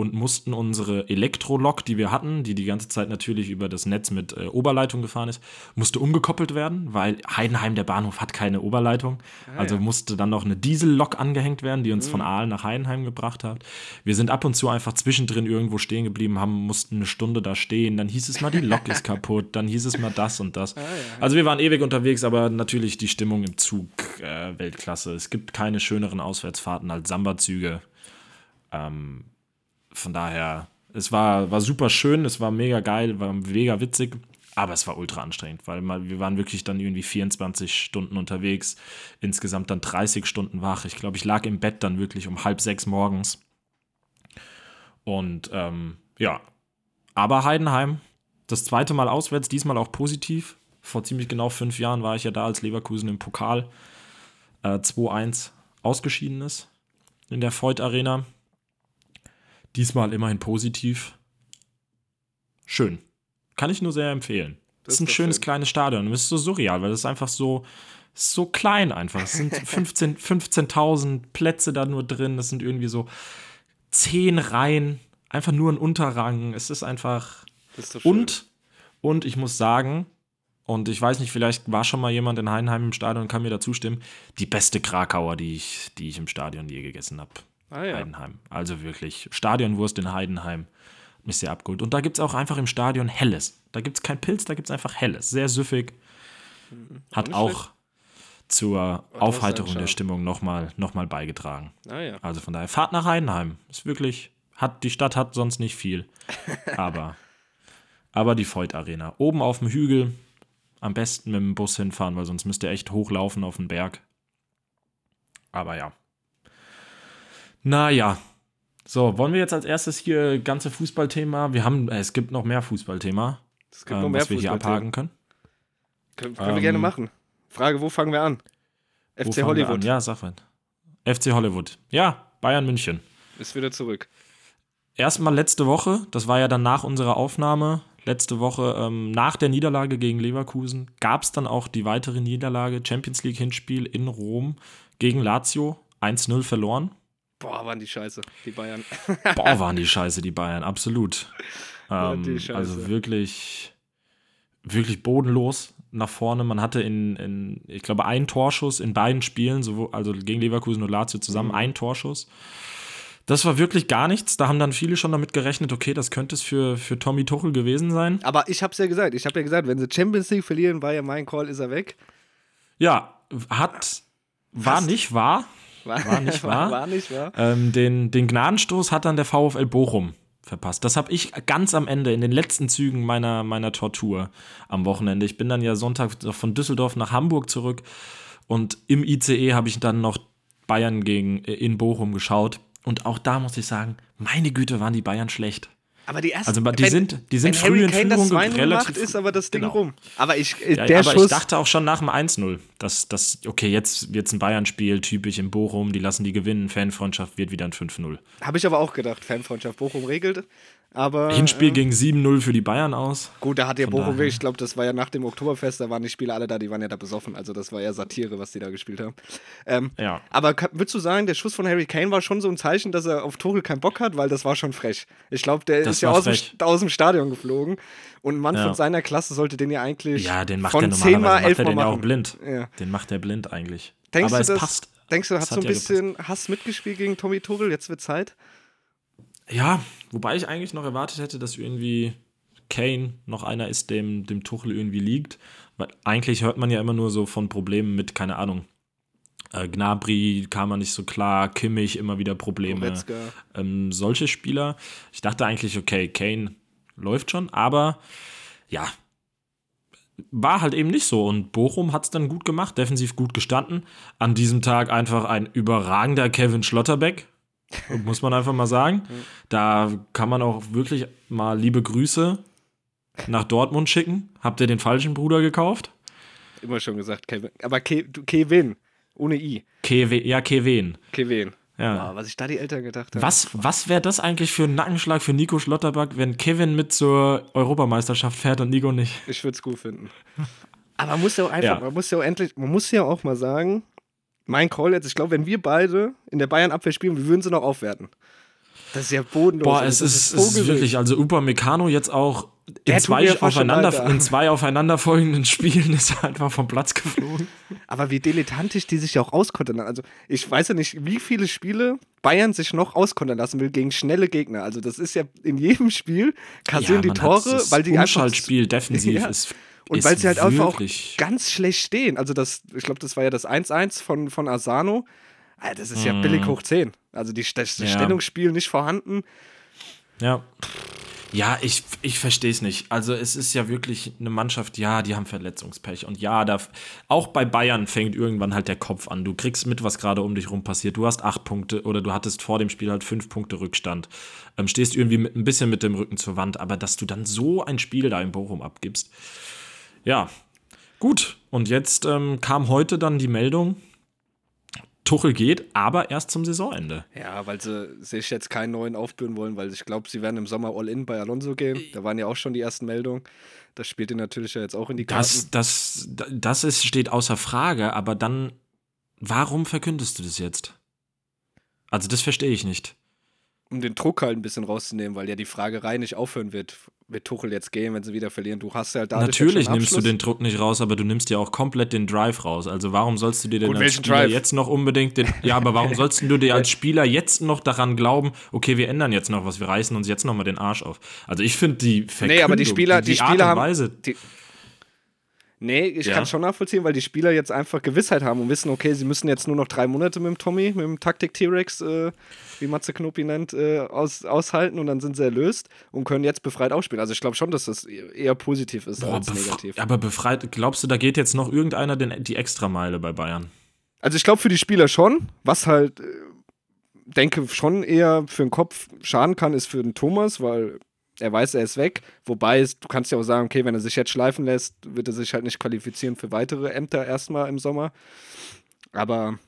und mussten unsere Elektrolok, die wir hatten, die die ganze Zeit natürlich über das Netz mit äh, Oberleitung gefahren ist, musste umgekoppelt werden, weil Heidenheim, der Bahnhof, hat keine Oberleitung. Ah, also ja. musste dann noch eine Diesellok angehängt werden, die uns mhm. von Aalen nach Heidenheim gebracht hat. Wir sind ab und zu einfach zwischendrin irgendwo stehen geblieben, haben, mussten eine Stunde da stehen. Dann hieß es mal, die Lok ist kaputt, dann hieß es mal das und das. Ah, ja. Also wir waren ewig unterwegs, aber natürlich die Stimmung im Zug äh, Weltklasse. Es gibt keine schöneren Auswärtsfahrten als Samba-Züge. Ähm, von daher, es war, war super schön, es war mega geil, war mega witzig, aber es war ultra anstrengend, weil wir waren wirklich dann irgendwie 24 Stunden unterwegs, insgesamt dann 30 Stunden wach. Ich glaube, ich lag im Bett dann wirklich um halb sechs morgens. Und ähm, ja, aber Heidenheim, das zweite Mal auswärts, diesmal auch positiv. Vor ziemlich genau fünf Jahren war ich ja da, als Leverkusen im Pokal äh, 2-1 ausgeschieden ist in der Freud Arena. Diesmal immerhin positiv. Schön. Kann ich nur sehr empfehlen. Das, ist ein schönes schön. kleines Stadion. Es ist so surreal, weil es ist einfach so, so klein einfach. Es sind 15.000 15 Plätze da nur drin. Es sind irgendwie so zehn Reihen. Einfach nur ein Unterrang. Es ist einfach. Ist und, und ich muss sagen, und ich weiß nicht, vielleicht war schon mal jemand in Heidenheim im Stadion und kann mir da zustimmen, die beste Krakauer, die ich, die ich im Stadion je gegessen habe. Ah, ja. Heidenheim. Also wirklich Stadionwurst in Heidenheim. Mich sehr abgeholt. Und da gibt es auch einfach im Stadion Helles. Da gibt es kein Pilz, da gibt es einfach Helles. Sehr süffig. Mhm. Hat auch schlecht. zur oh, Aufheiterung der Stimmung nochmal noch mal beigetragen. Ah, ja. Also von daher, Fahrt nach Heidenheim. Ist wirklich, hat, die Stadt hat sonst nicht viel. aber, aber die Voigt Arena. Oben auf dem Hügel. Am besten mit dem Bus hinfahren, weil sonst müsst ihr echt hochlaufen auf den Berg. Aber ja. Naja. So, wollen wir jetzt als erstes hier ganze Fußballthema? Wir haben, äh, es gibt noch mehr Fußballthema, es gibt ähm, noch mehr was wir hier abhaken können. Können, können ähm, wir gerne machen. Frage, wo fangen wir an? FC Hollywood. An? Ja, sag mal. FC Hollywood. Ja, Bayern München. Ist wieder zurück. Erstmal letzte Woche, das war ja dann nach unserer Aufnahme, letzte Woche ähm, nach der Niederlage gegen Leverkusen, gab es dann auch die weitere Niederlage, Champions League Hinspiel in Rom gegen Lazio, 1-0 verloren. Boah, waren die scheiße, die Bayern. Boah, waren die scheiße, die Bayern, absolut. Ähm, also wirklich, wirklich bodenlos nach vorne. Man hatte in, in ich glaube, einen Torschuss in beiden Spielen, sowohl, also gegen Leverkusen und Lazio zusammen, mhm. einen Torschuss. Das war wirklich gar nichts. Da haben dann viele schon damit gerechnet, okay, das könnte es für, für Tommy Tuchel gewesen sein. Aber ich habe es ja gesagt. Ich habe ja gesagt, wenn sie Champions League verlieren, war ja mein Call, ist er weg. Ja, hat, war Fast. nicht wahr. War, war nicht wahr. war nicht wahr. Ähm, den, den Gnadenstoß hat dann der VfL Bochum verpasst. Das habe ich ganz am Ende, in den letzten Zügen meiner, meiner Tortur am Wochenende. Ich bin dann ja Sonntag von Düsseldorf nach Hamburg zurück und im ICE habe ich dann noch Bayern gegen äh, in Bochum geschaut. Und auch da muss ich sagen, meine Güte, waren die Bayern schlecht. Aber die ersten, also die wenn, sind, die sind früh in Führung das relativ ist aber das Ding genau. rum. Aber ich, äh, ja, der aber Schuss, ich dachte auch schon nach dem 1-0, dass das okay, jetzt wird es ein Bayern-Spiel, typisch in Bochum, die lassen die gewinnen, Fanfreundschaft wird wieder ein 5-0. Habe ich aber auch gedacht, Fanfreundschaft Bochum regelt. Aber, Hinspiel äh, ging 7-0 für die Bayern aus. Gut, da hat ja Bochum, daher. ich glaube, das war ja nach dem Oktoberfest, da waren die Spieler alle da, die waren ja da besoffen. Also das war ja Satire, was die da gespielt haben. Ähm, ja. Aber würdest du sagen, der Schuss von Harry Kane war schon so ein Zeichen, dass er auf Tuchel keinen Bock hat, weil das war schon frech. Ich glaube, der das ist ja aus dem, aus dem, Stadion geflogen und ein Mann ja. von seiner Klasse sollte den ja eigentlich ja, den macht von der 10 mal 11 Mal den ja auch blind. Ja. Den macht er blind eigentlich. Denkst Aber es das, passt. Denkst du, hat so ein bisschen gepasst. Hass mitgespielt gegen Tommy Tuchel? Jetzt wird Zeit. Ja, wobei ich eigentlich noch erwartet hätte, dass irgendwie Kane noch einer ist, dem, dem Tuchel irgendwie liegt. Weil eigentlich hört man ja immer nur so von Problemen mit, keine Ahnung, äh, Gnabry kam man nicht so klar, Kimmich immer wieder Probleme. Ähm, solche Spieler. Ich dachte eigentlich, okay, Kane läuft schon, aber ja, war halt eben nicht so. Und Bochum hat es dann gut gemacht, defensiv gut gestanden. An diesem Tag einfach ein überragender Kevin Schlotterbeck. Muss man einfach mal sagen. Da kann man auch wirklich mal liebe Grüße nach Dortmund schicken. Habt ihr den falschen Bruder gekauft? Immer schon gesagt, Kevin. Aber Ke Kevin, ohne I. Kevin, ja, Kevin. Kevin. Ja. Wow, was ich da die Eltern gedacht habe. Was, was wäre das eigentlich für ein Nackenschlag für Nico Schlotterback, wenn Kevin mit zur Europameisterschaft fährt und Nico nicht? Ich würde es gut finden. Aber man muss ja auch einfach, ja. man muss ja auch endlich, man muss ja auch mal sagen, mein Call jetzt, ich glaube, wenn wir beide in der Bayern-Abwehr spielen, wir würden sie noch aufwerten. Das ist ja bodenlos. Boah, es ist, ist, ist wirklich, also Upamecano jetzt auch in zwei, aufeinander, in zwei aufeinanderfolgenden Spielen ist er einfach vom Platz geflogen. Aber wie dilettantisch die sich ja auch auskontern. Also ich weiß ja nicht, wie viele Spiele Bayern sich noch auskontern lassen will gegen schnelle Gegner. Also das ist ja in jedem Spiel kassieren ja, die Tore, weil die einfach... Spiel defensiv ja. ist und weil sie halt einfach auch ganz schlecht stehen. Also das, ich glaube, das war ja das 1-1 von, von Asano. Das ist ja mm. billig hoch 10. Also die, das ja. Stellungsspiel nicht vorhanden. Ja. Ja, ich, ich verstehe es nicht. Also es ist ja wirklich eine Mannschaft, ja, die haben Verletzungspech. Und ja, da, auch bei Bayern fängt irgendwann halt der Kopf an. Du kriegst mit, was gerade um dich rum passiert. Du hast acht Punkte oder du hattest vor dem Spiel halt fünf Punkte Rückstand. Ähm, stehst irgendwie mit, ein bisschen mit dem Rücken zur Wand. Aber dass du dann so ein Spiel da in Bochum abgibst, ja, gut. Und jetzt ähm, kam heute dann die Meldung, Tuchel geht, aber erst zum Saisonende. Ja, weil sie sich jetzt keinen neuen aufbühren wollen, weil ich glaube, sie werden im Sommer All-In bei Alonso gehen. Äh. Da waren ja auch schon die ersten Meldungen. Das spielt ihn natürlich ja jetzt auch in die Karten. Das, das, das ist, steht außer Frage, aber dann, warum verkündest du das jetzt? Also, das verstehe ich nicht um den Druck halt ein bisschen rauszunehmen, weil ja die Fragerei nicht aufhören wird, wird Tuchel jetzt gehen, wenn sie wieder verlieren. Du hast ja da Natürlich nimmst du den Druck nicht raus, aber du nimmst ja auch komplett den Drive raus. Also warum sollst du dir denn Gut, als Spieler Drive? jetzt noch unbedingt den, ja, aber warum sollst du dir als Spieler jetzt noch daran glauben, okay, wir ändern jetzt noch was, wir reißen uns jetzt noch mal den Arsch auf. Also ich finde die Verkündung, nee, aber die Spieler, die, die, die Spieler Art und Weise, haben, die, Nee, ich ja. kann schon nachvollziehen, weil die Spieler jetzt einfach Gewissheit haben und wissen, okay, sie müssen jetzt nur noch drei Monate mit dem Tommy, mit dem Taktik-T-Rex, äh, wie Matze Knopi nennt, äh, aus, aushalten und dann sind sie erlöst und können jetzt befreit aufspielen. Also ich glaube schon, dass das eher positiv ist Boah, als negativ. Aber befreit, glaubst du, da geht jetzt noch irgendeiner den, die Extrameile bei Bayern? Also ich glaube für die Spieler schon, was halt, äh, denke schon eher für den Kopf schaden kann, ist für den Thomas, weil Er weiß, er ist weg. Wobei, du kannst ja auch sagen, okay, wenn er sich jetzt schleifen lässt, wird er sich halt nicht qualifizieren für weitere Ämter erstmal im Sommer. Aber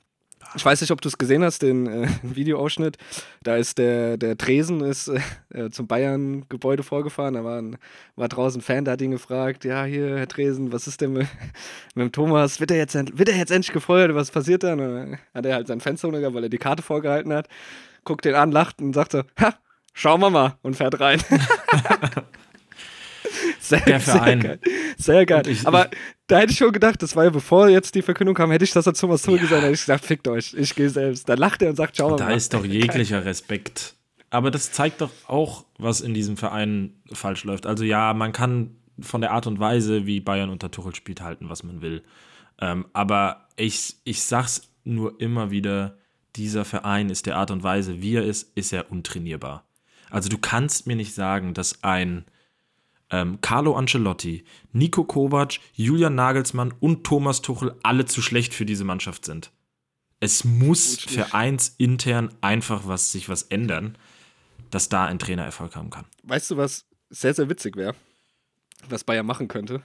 ich weiß nicht, ob du es gesehen hast, den äh, Videoausschnitt. Da ist der, der Tresen ist äh, äh, zum Bayern-Gebäude vorgefahren. Da war, ein, war draußen ein Fan, der hat ihn gefragt: Ja, hier, Herr Tresen, was ist denn mit, mit dem Thomas? Wird er, jetzt, wird er jetzt endlich gefeuert? Was passiert? Und dann hat er halt sein Fenster runtergegangen, weil er die Karte vorgehalten hat. Guckt den an, lacht und sagt so: Ha, schauen wir mal. Und fährt rein. Sehr, der Verein. Sehr geil. Sehr geil. Ich, Aber ich, da hätte ich schon gedacht, das war ja bevor jetzt die Verkündung kam, hätte ich das als Thomas Tuchel ja. hätte ich gesagt, fickt euch, ich gehe selbst. Da lacht er und sagt, ciao. Da mal. ist doch jeglicher Respekt. Aber das zeigt doch auch, was in diesem Verein falsch läuft. Also ja, man kann von der Art und Weise, wie Bayern unter Tuchel spielt, halten, was man will. Ähm, aber ich, ich sag's nur immer wieder, dieser Verein ist der Art und Weise, wie er ist, ist er untrainierbar. Also du kannst mir nicht sagen, dass ein ähm, Carlo Ancelotti, Nico Kovac, Julian Nagelsmann und Thomas Tuchel alle zu schlecht für diese Mannschaft sind. Es muss vereinsintern einfach was, sich was ändern, dass da ein Trainer Erfolg haben kann. Weißt du, was sehr, sehr witzig wäre? Was Bayern machen könnte?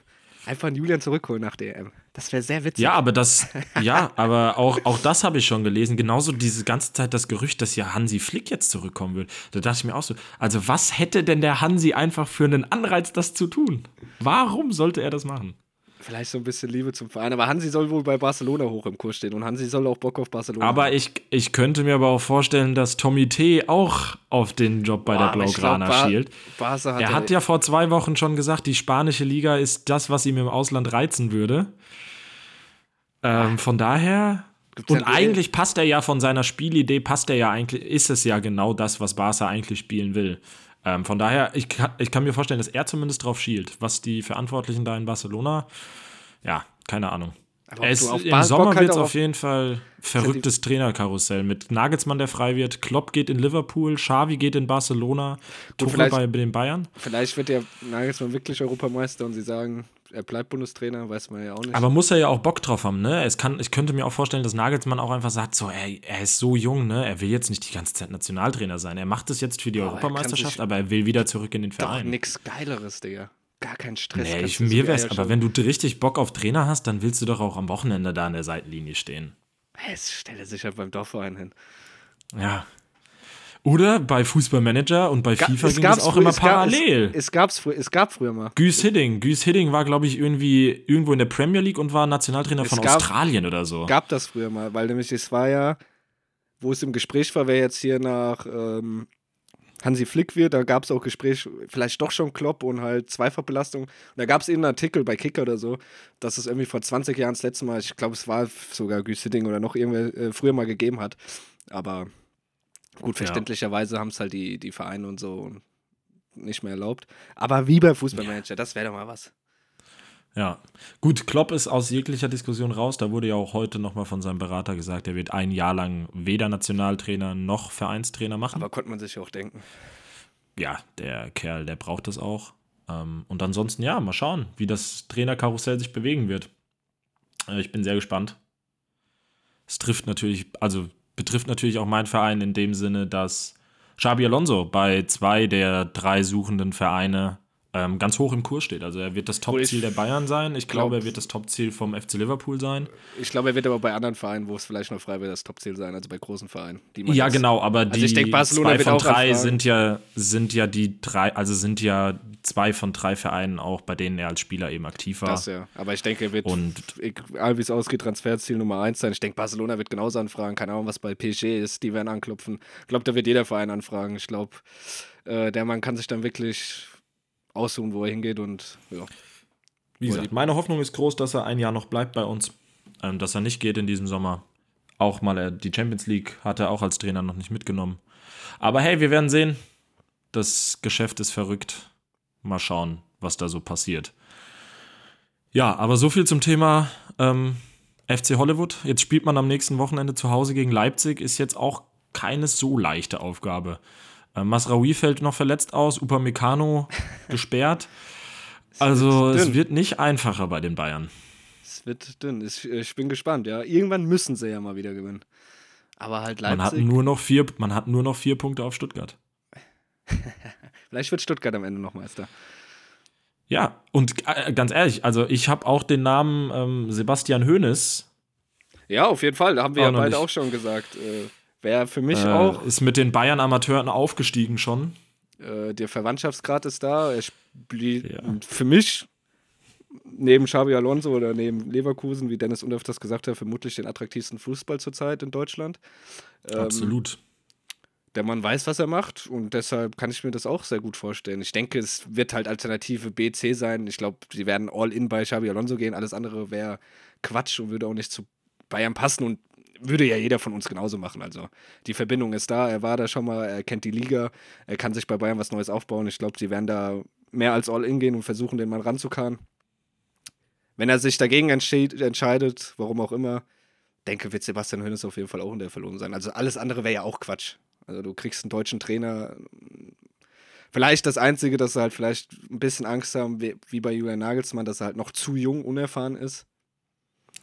Einfach einen Julian zurückholen nach EM. Das wäre sehr witzig. Ja, aber das, ja, aber auch, auch das habe ich schon gelesen. Genauso diese ganze Zeit das Gerücht, dass ja Hansi Flick jetzt zurückkommen will. Da dachte ich mir auch so, also was hätte denn der Hansi einfach für einen Anreiz, das zu tun? Warum sollte er das machen? Vielleicht so ein bisschen Liebe zum Verein. Aber Hansi soll wohl bei Barcelona hoch im Kurs stehen und Hansi soll auch Bock auf Barcelona Aber haben. ich, ich könnte mir aber auch vorstellen, dass Tommy T. auch auf den Job bei Boah, der Blaugrana schielt. Hat er hat ja vor zwei Wochen schon gesagt, die spanische Liga ist das, was ihm im Ausland reizen würde. Ähm, von daher. Gibt's und eigentlich passt er ja von seiner Spielidee, passt er ja eigentlich, ist es ja genau das, was Barca eigentlich spielen will. Ähm, von daher, ich kann, ich kann mir vorstellen, dass er zumindest drauf schielt. Was die Verantwortlichen da in Barcelona, ja, keine Ahnung. Es, Im Sommer wird es auf jeden Fall verrücktes Trainerkarussell mit Nagelsmann, der frei wird, Klopp geht in Liverpool, Xavi geht in Barcelona, Tuchel bei den Bayern. Vielleicht wird der Nagelsmann wirklich Europameister und sie sagen, er bleibt Bundestrainer, weiß man ja auch nicht. Aber muss er ja auch Bock drauf haben, ne? Es kann, ich könnte mir auch vorstellen, dass Nagelsmann auch einfach sagt, so, ey, er ist so jung, ne? Er will jetzt nicht die ganze Zeit Nationaltrainer sein. Er macht es jetzt für die oh, Europameisterschaft, aber er will wieder zurück in den Verein. Doch nix Geileres, Digga. Gar kein Stress. Nee, ich, mir wär's, aber wenn du richtig Bock auf Trainer hast, dann willst du doch auch am Wochenende da an der Seitenlinie stehen. Es stelle sich halt beim Dorfverein hin. Ja, oder bei Fußballmanager und bei FIFA es ging es auch immer parallel. Es, gab's, es gab früher mal. Güs Hidding. Güs Hidding war, glaube ich, irgendwie irgendwo in der Premier League und war Nationaltrainer es von gab, Australien oder so. Gab das früher mal, weil nämlich es war ja, wo es im Gespräch war, wer jetzt hier nach ähm, Hansi Flick wird, da gab es auch Gespräch, vielleicht doch schon Klopp und halt Zweifachbelastung. Und da gab es eben einen Artikel bei Kicker oder so, dass es irgendwie vor 20 Jahren das letzte Mal, ich glaube, es war sogar Güs Hidding oder noch irgendwer äh, früher mal gegeben hat. Aber Gut, verständlicherweise ja. haben es halt die, die Vereine und so nicht mehr erlaubt. Aber wie bei Fußballmanager, ja. das wäre doch mal was. Ja, gut, Klopp ist aus jeglicher Diskussion raus. Da wurde ja auch heute nochmal von seinem Berater gesagt, er wird ein Jahr lang weder Nationaltrainer noch Vereinstrainer machen. Aber konnte man sich auch denken. Ja, der Kerl, der braucht das auch. Ähm, und ansonsten, ja, mal schauen, wie das Trainerkarussell sich bewegen wird. Äh, ich bin sehr gespannt. Es trifft natürlich, also betrifft natürlich auch meinen Verein in dem Sinne, dass Xabi Alonso bei zwei der drei suchenden Vereine ähm, ganz hoch im Kurs steht. Also er wird das Topziel der Bayern sein. Ich glaube, er wird das Topziel vom FC Liverpool sein. Ich glaube, er wird aber bei anderen Vereinen, wo es vielleicht noch frei wird, das Topziel sein, also bei großen Vereinen. ja, jetzt, genau, aber also die denk, zwei von drei sind ja, sind ja die drei, also sind ja zwei von drei Vereinen auch, bei denen er als Spieler eben aktiv war. Das ja, aber ich denke, er wird, und, egal wie es ausgeht, Transferziel Nummer eins sein. Ich denke, Barcelona wird genauso anfragen, keine Ahnung, was bei PSG ist, die werden anklopfen. Ich glaube, da wird jeder Verein anfragen. Ich glaube, äh, der Mann kann sich dann wirklich aussuchen, wo er hingeht und ja. Wie gesagt, meine Hoffnung ist groß, dass er ein Jahr noch bleibt bei uns, ähm, dass er nicht geht in diesem Sommer. Auch mal er, die Champions League hat er auch als Trainer noch nicht mitgenommen. Aber hey, wir werden sehen. Das Geschäft ist verrückt. Mal schauen, was da so passiert. Ja, aber so viel zum Thema ähm, FC Hollywood. Jetzt spielt man am nächsten Wochenende zu Hause gegen Leipzig. Ist jetzt auch keine so leichte Aufgabe. Äh, Masraoui fällt noch verletzt aus, Upamecano gesperrt. Also es wird nicht einfacher bei den Bayern. Es wird dünn. Ich bin gespannt, ja. Irgendwann müssen sie ja mal wieder gewinnen. Aber halt Leipzig. Man hat nur noch vier, man hat nur noch vier Punkte auf Stuttgart. Vielleicht wird Stuttgart am Ende noch Meister. Ja, und äh, ganz ehrlich, also ich habe auch den Namen ähm, Sebastian Hoeneß. Ja, auf jeden Fall. Da haben wir ja beide nicht. auch schon gesagt. Äh, Wäre für mich äh, auch. Ist mit den Bayern-Amateuren aufgestiegen schon. Äh, der Verwandtschaftsgrad ist da. Er spielt ja. für mich neben Xabi Alonso oder neben Leverkusen, wie Dennis Undorf das gesagt hat, vermutlich den attraktivsten Fußball zurzeit in Deutschland. Ähm, Absolut. Der Mann weiß, was er macht und deshalb kann ich mir das auch sehr gut vorstellen. Ich denke, es wird halt Alternative B, C sein. Ich glaube, sie werden all in bei Xabi Alonso gehen. Alles andere wäre Quatsch und würde auch nicht zu Bayern passen und würde ja jeder von uns genauso machen. Also die Verbindung ist da, er war da schon mal, er kennt die Liga, er kann sich bei Bayern was Neues aufbauen. Ich glaube, sie werden da mehr als all in gehen und versuchen, den Mann ranzukarren. Wenn er sich dagegen entscheidet, warum auch immer, denke, wird Sebastian Hönes auf jeden Fall auch in der Verlosung sein. Also alles andere wäre ja auch Quatsch. Also du kriegst einen deutschen Trainer. Vielleicht das Einzige, dass sie halt vielleicht ein bisschen Angst haben, wie bei Julian Nagelsmann, dass er halt noch zu jung, unerfahren ist.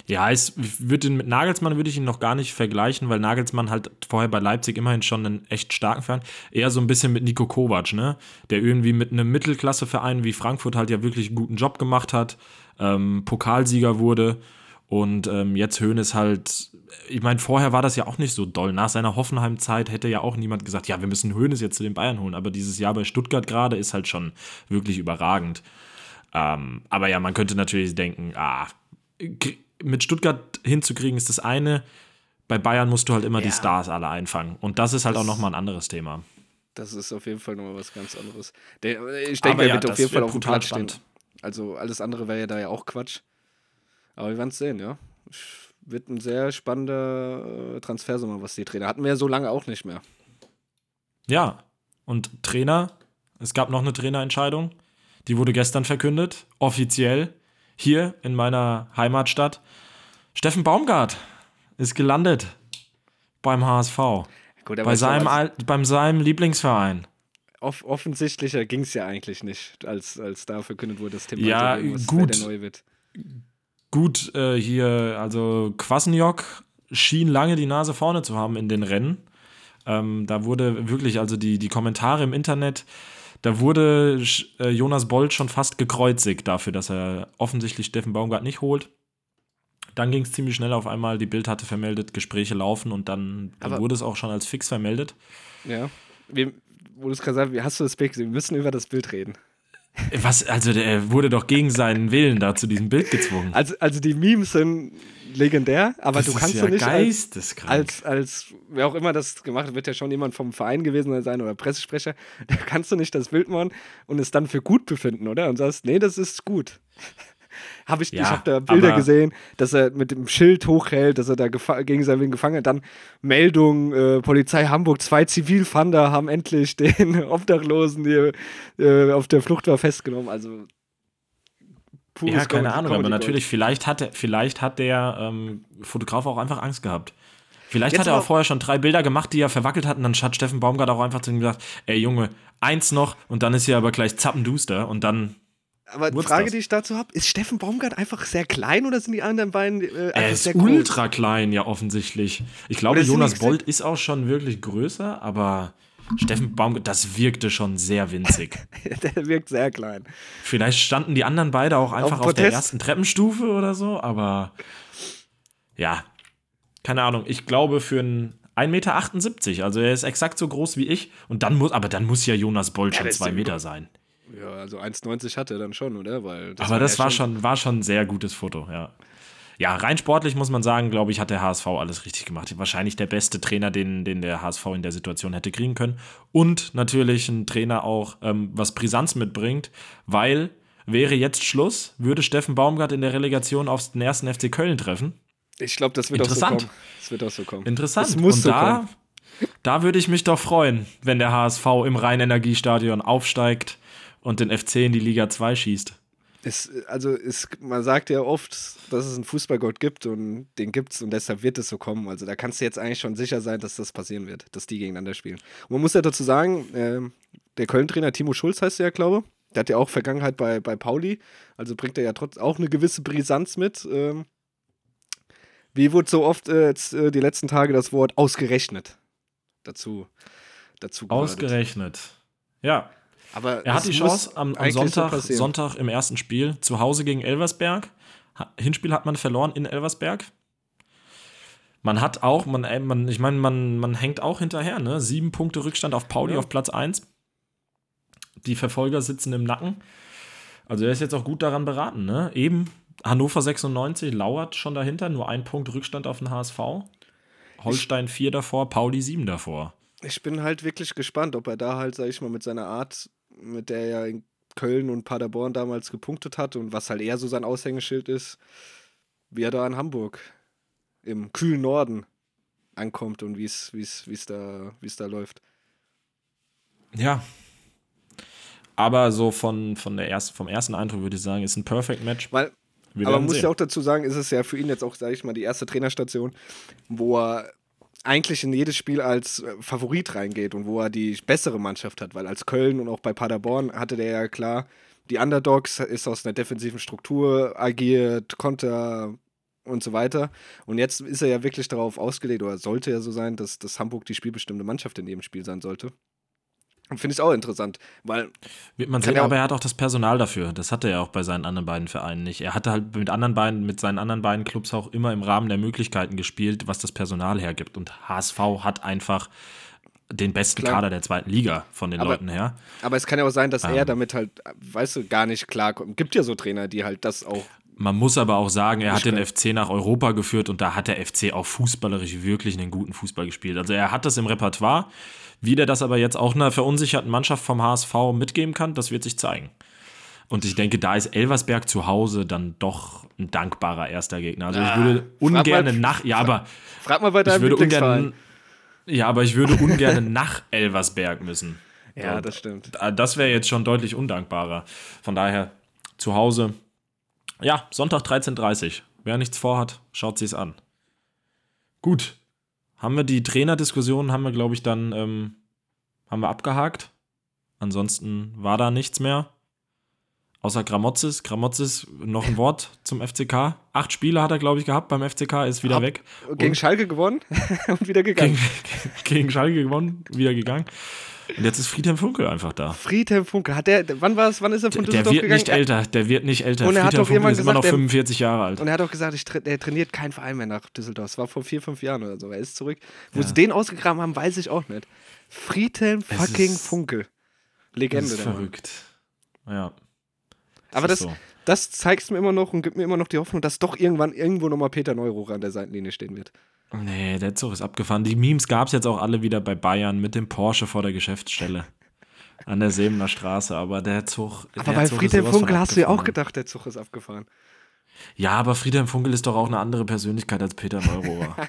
Ja, es wird mit Nagelsmann würde ich ihn noch gar nicht vergleichen, weil Nagelsmann halt vorher bei Leipzig immerhin schon einen echt starken Verein, eher so ein bisschen mit Nico Kovac, ne? Der irgendwie mit einem Mittelklasseverein wie Frankfurt halt ja wirklich einen guten Job gemacht hat, ähm, Pokalsieger wurde und ähm, jetzt Hoeneß halt, ich meine, vorher war das ja auch nicht so doll. Nach seiner Hoffenheim-Zeit hätte ja auch niemand gesagt, ja, wir müssen Hoeneß jetzt zu den Bayern holen, aber dieses Jahr bei Stuttgart gerade ist halt schon wirklich überragend. Ähm, aber ja, man könnte natürlich denken, ah, mit Stuttgart hinzukriegen ist das eine. Bei Bayern musst du halt immer ja. die Stars alle einfangen. Und das ist halt das, auch nochmal ein anderes Thema. Das ist auf jeden Fall nochmal was ganz anderes. Der, ich denke, er ja, wird auf jeden Fall auf dem Platz stehen. Also alles andere wäre ja da ja auch Quatsch. Aber wir werden es sehen, ja. Wird ein sehr spannender äh, Transfersummer, was die Trainer hatten wir ja so lange auch nicht mehr. Ja, und Trainer, es gab noch eine Trainerentscheidung, die wurde gestern verkündet, offiziell hier in meiner Heimatstadt. Steffen Baumgart ist gelandet beim HSV. Gut, bei seinem, beim seinem Lieblingsverein. Off offensichtlicher ging es ja eigentlich nicht, als, als da verkündet wurde, dass Tim ja, gut, der neu wird. Gut, äh, hier, also Kwasniok schien lange die Nase vorne zu haben in den Rennen. Ähm, da wurde wirklich, also die, die Kommentare im Internet, da wurde äh, Jonas Bolt schon fast gekreuzigt dafür, dass er offensichtlich Steffen Baumgart nicht holt. Dann ging es ziemlich schnell auf einmal, die Bild hatte vermeldet, Gespräche laufen und dann, dann wurde es auch schon als fix vermeldet. Ja, wie, wo du es gerade sagst, wie hast du das Bild gesehen? Wir müssen über das Bild reden. Was, also der wurde doch gegen seinen Willen da zu diesem Bild gezwungen. Also, also die Memes sind legendär, aber das du kannst ja nicht als, als, als, wer auch immer das gemacht hat, wird ja schon jemand vom Verein gewesen sein oder Pressesprecher, da kannst du nicht das Bild machen und es dann für gut befinden, oder? Und sagst, nee, das ist gut. Hab ich ja, ich habe da Bilder gesehen, dass er mit dem Schild hochhält, dass er da gegen seinen Willen gefangen hat. Dann Meldung, äh, Polizei Hamburg, zwei Zivilfander haben endlich den Obdachlosen, der äh, auf der Flucht war, festgenommen. Also ja, keine Ahnung, aber natürlich, vielleicht hat, der, vielleicht hat der ähm, Fotograf auch einfach Angst gehabt. Vielleicht Jetzt hat er auch vorher schon drei Bilder gemacht, die er verwackelt hat, und dann hat Steffen Baumgart auch einfach zu ihm gesagt: Ey Junge, eins noch, und dann ist hier aber gleich zappenduster, und dann aber die Frage, das? die ich dazu habe, ist Steffen Baumgart einfach sehr klein oder sind die anderen beiden äh, Er ist ultra klein, ja, offensichtlich. Ich glaube, Jonas Bolt ist auch schon wirklich größer, aber Steffen Baumgart, das wirkte schon sehr winzig. der wirkt sehr klein. Vielleicht standen die anderen beide auch einfach auf, auf der ersten Treppenstufe oder so, aber ja, keine Ahnung. Ich glaube, für einen 1,78 Meter, also er ist exakt so groß wie ich. Und dann muss, aber dann muss ja Jonas Bolt ja, schon zwei Meter sein. Ja, also 1,90 hat er dann schon, oder? Weil das Aber das war schon, war schon ein sehr gutes Foto, ja. Ja, rein sportlich muss man sagen, glaube ich, hat der HSV alles richtig gemacht. Wahrscheinlich der beste Trainer, den, den der HSV in der Situation hätte kriegen können. Und natürlich ein Trainer auch, ähm, was Brisanz mitbringt, weil wäre jetzt Schluss, würde Steffen Baumgart in der Relegation auf den ersten FC Köln treffen. Ich glaube, das wird Interessant. auch so kommen. Das wird auch so kommen. Interessant. Das muss Und so da, kommen. da würde ich mich doch freuen, wenn der HSV im Rhein-Energiestadion aufsteigt und den FC in die Liga 2 schießt. Es, also es, man sagt ja oft, dass es einen Fußballgott gibt und den gibt es und deshalb wird es so kommen. Also da kannst du jetzt eigentlich schon sicher sein, dass das passieren wird, dass die gegeneinander spielen. Und man muss ja dazu sagen, äh, der Köln-Trainer Timo Schulz heißt er ja, glaube ich. Der hat ja auch Vergangenheit bei, bei Pauli, also bringt er ja trotz auch eine gewisse Brisanz mit. Ähm, wie wurde so oft äh, jetzt, äh, die letzten Tage das Wort ausgerechnet dazu, dazu Ausgerechnet. Ja, Aber er hat die Chance am, am Sonntag, so Sonntag im ersten Spiel zu Hause gegen Elversberg. Hinspiel hat man verloren in Elversberg. Man hat auch, man, man, ich meine, man, man hängt auch hinterher, ne? Sieben Punkte Rückstand auf Pauli ja. auf Platz 1. Die Verfolger sitzen im Nacken. Also er ist jetzt auch gut daran beraten, ne? Eben Hannover 96 lauert schon dahinter, nur ein Punkt Rückstand auf den HSV. Holstein 4 davor, Pauli 7 davor. Ich bin halt wirklich gespannt, ob er da halt, sag ich mal, mit seiner Art, mit der er in Köln und Paderborn damals gepunktet hat und was halt eher so sein Aushängeschild ist, wie er da in Hamburg im kühlen Norden ankommt und wie es da, da läuft. Ja. Aber so von, von der ersten, vom ersten Eindruck würde ich sagen, ist ein Perfect Match. Weil, aber man muss ja auch dazu sagen, ist es ja für ihn jetzt auch, sage ich mal, die erste Trainerstation, wo er eigentlich in jedes Spiel als äh, Favorit reingeht und wo er die bessere Mannschaft hat, weil als Köln und auch bei Paderborn hatte der ja klar, die Underdogs ist aus einer defensiven Struktur agiert, Konter und so weiter. Und jetzt ist er ja wirklich darauf ausgelegt, oder sollte ja so sein, dass, dass Hamburg die spielbestimmte Mannschaft in jedem Spiel sein sollte. Finde ich auch interessant, weil. Wird man sehen, aber er hat auch das Personal dafür. Das hatte er auch bei seinen anderen beiden Vereinen nicht. Er hatte halt mit anderen beiden, mit seinen anderen beiden Clubs auch immer im Rahmen der Möglichkeiten gespielt, was das Personal hergibt. Und HSV hat einfach den besten Klar. Kader der zweiten Liga von den aber, Leuten her. Aber es kann ja auch sein, dass ähm, er damit halt, weißt du, gar nicht klarkommt. Gibt ja so Trainer, die halt das auch man muss aber auch sagen, er hat den FC nach Europa geführt und da hat der FC auch fußballerisch wirklich einen guten Fußball gespielt. Also er hat das im Repertoire. Wie der das aber jetzt auch einer verunsicherten Mannschaft vom HSV mitgeben kann, das wird sich zeigen. Und ich denke, da ist Elversberg zu Hause dann doch ein dankbarer erster Gegner. Also ich ah, würde ungern nach. Ja, aber. Frag mal bei deinem ich würde ungern, Ja, aber ich würde ungern nach Elversberg müssen. Ja, das stimmt. Das wäre jetzt schon deutlich undankbarer. Von daher zu Hause ja, Sonntag 13.30 Uhr. Wer nichts vorhat, schaut sich's an. Gut. Haben wir die Trainerdiskussion, haben wir, glaube ich, dann ähm, haben wir abgehakt. Ansonsten war da nichts mehr. Außer Gramozis. Gramozis, noch ein Wort zum FCK. Acht Spiele hat er, glaube ich, gehabt beim FCK, ist wieder Ab, weg. Gegen und Schalke gewonnen und wieder gegangen. Gegen, gegen Schalke gewonnen, wieder gegangen. Und jetzt ist Friedhelm Funkel einfach da. Friedhelm Funkel, hat der, wann war es, wann ist er von Düsseldorf gegangen? Der wird nicht älter, der wird nicht älter. Und er Friedhelm hat doch Funkel ist immer noch 45 Jahre alt. Und er hat auch gesagt, ich, er trainiert keinen Verein mehr nach Düsseldorf. Das war vor vier, fünf Jahren oder so. Er ist zurück. Wo ja. sie den ausgegraben haben, weiß ich auch nicht. Friedhelm fucking ist, Funkel. Legende. Das ist verrückt. Ja. Das Aber das, so. das zeigt mir immer noch und gibt mir immer noch die Hoffnung, dass doch irgendwann irgendwo nochmal Peter Neururer an der Seitenlinie stehen wird. Nee, der Zug ist abgefahren. Die Memes gab es jetzt auch alle wieder bei Bayern mit dem Porsche vor der Geschäftsstelle. An der Sebener Straße, aber der Zug. Aber der bei Zug Friedhelm Funkel hast du ja auch gedacht, der Zug ist abgefahren. Ja, aber Friedhelm Funkel ist doch auch eine andere Persönlichkeit als Peter Neurohrer.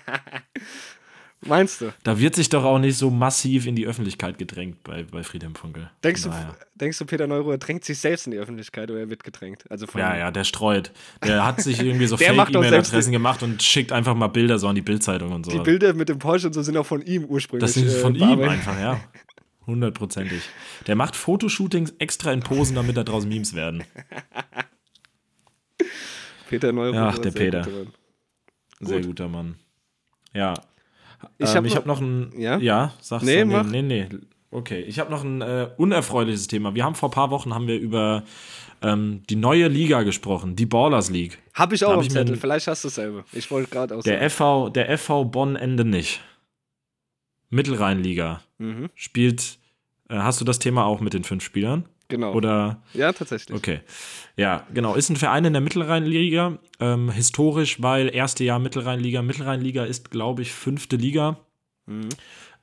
Meinst du? Da wird sich doch auch nicht so massiv in die Öffentlichkeit gedrängt bei, bei Friedhelm Funkel. Denkst du, denkst du, Peter Neuruhr drängt sich selbst in die Öffentlichkeit oder er wird gedrängt? Also ja, ja, der streut. Der hat sich irgendwie so Fake-E-Mail-Adressen gemacht und schickt einfach mal Bilder so an die Bildzeitung und so. Die Bilder mit dem Porsche und so sind auch von ihm ursprünglich. Das sind von äh, ihm einfach, ja. Hundertprozentig. Der macht Fotoshootings extra in Posen, damit da draußen Memes werden. Peter Neuruhr. Ach, der Peter. Sehr guter Mann. Ja, ich habe ähm, hab noch ein. Ja, ja sagst nee, du? Nee, nee, nee. Okay, ich habe noch ein äh, unerfreuliches Thema. Wir haben vor ein paar Wochen haben wir über ähm, die neue Liga gesprochen, die Ballers League. Habe ich auch hab auf Zettel, vielleicht hast du dasselbe. Ich wollte gerade aus. Der FV, der FV Bonn Ende nicht. Mittelrheinliga. Mhm. Spielt, äh, hast du das Thema auch mit den fünf Spielern? Genau. Oder? Ja, tatsächlich. Okay. Ja, genau. Ist ein Verein in der Mittelrheinliga. Ähm, historisch, weil erste Jahr Mittelrheinliga. Mittelrheinliga ist, glaube ich, fünfte Liga. Mhm.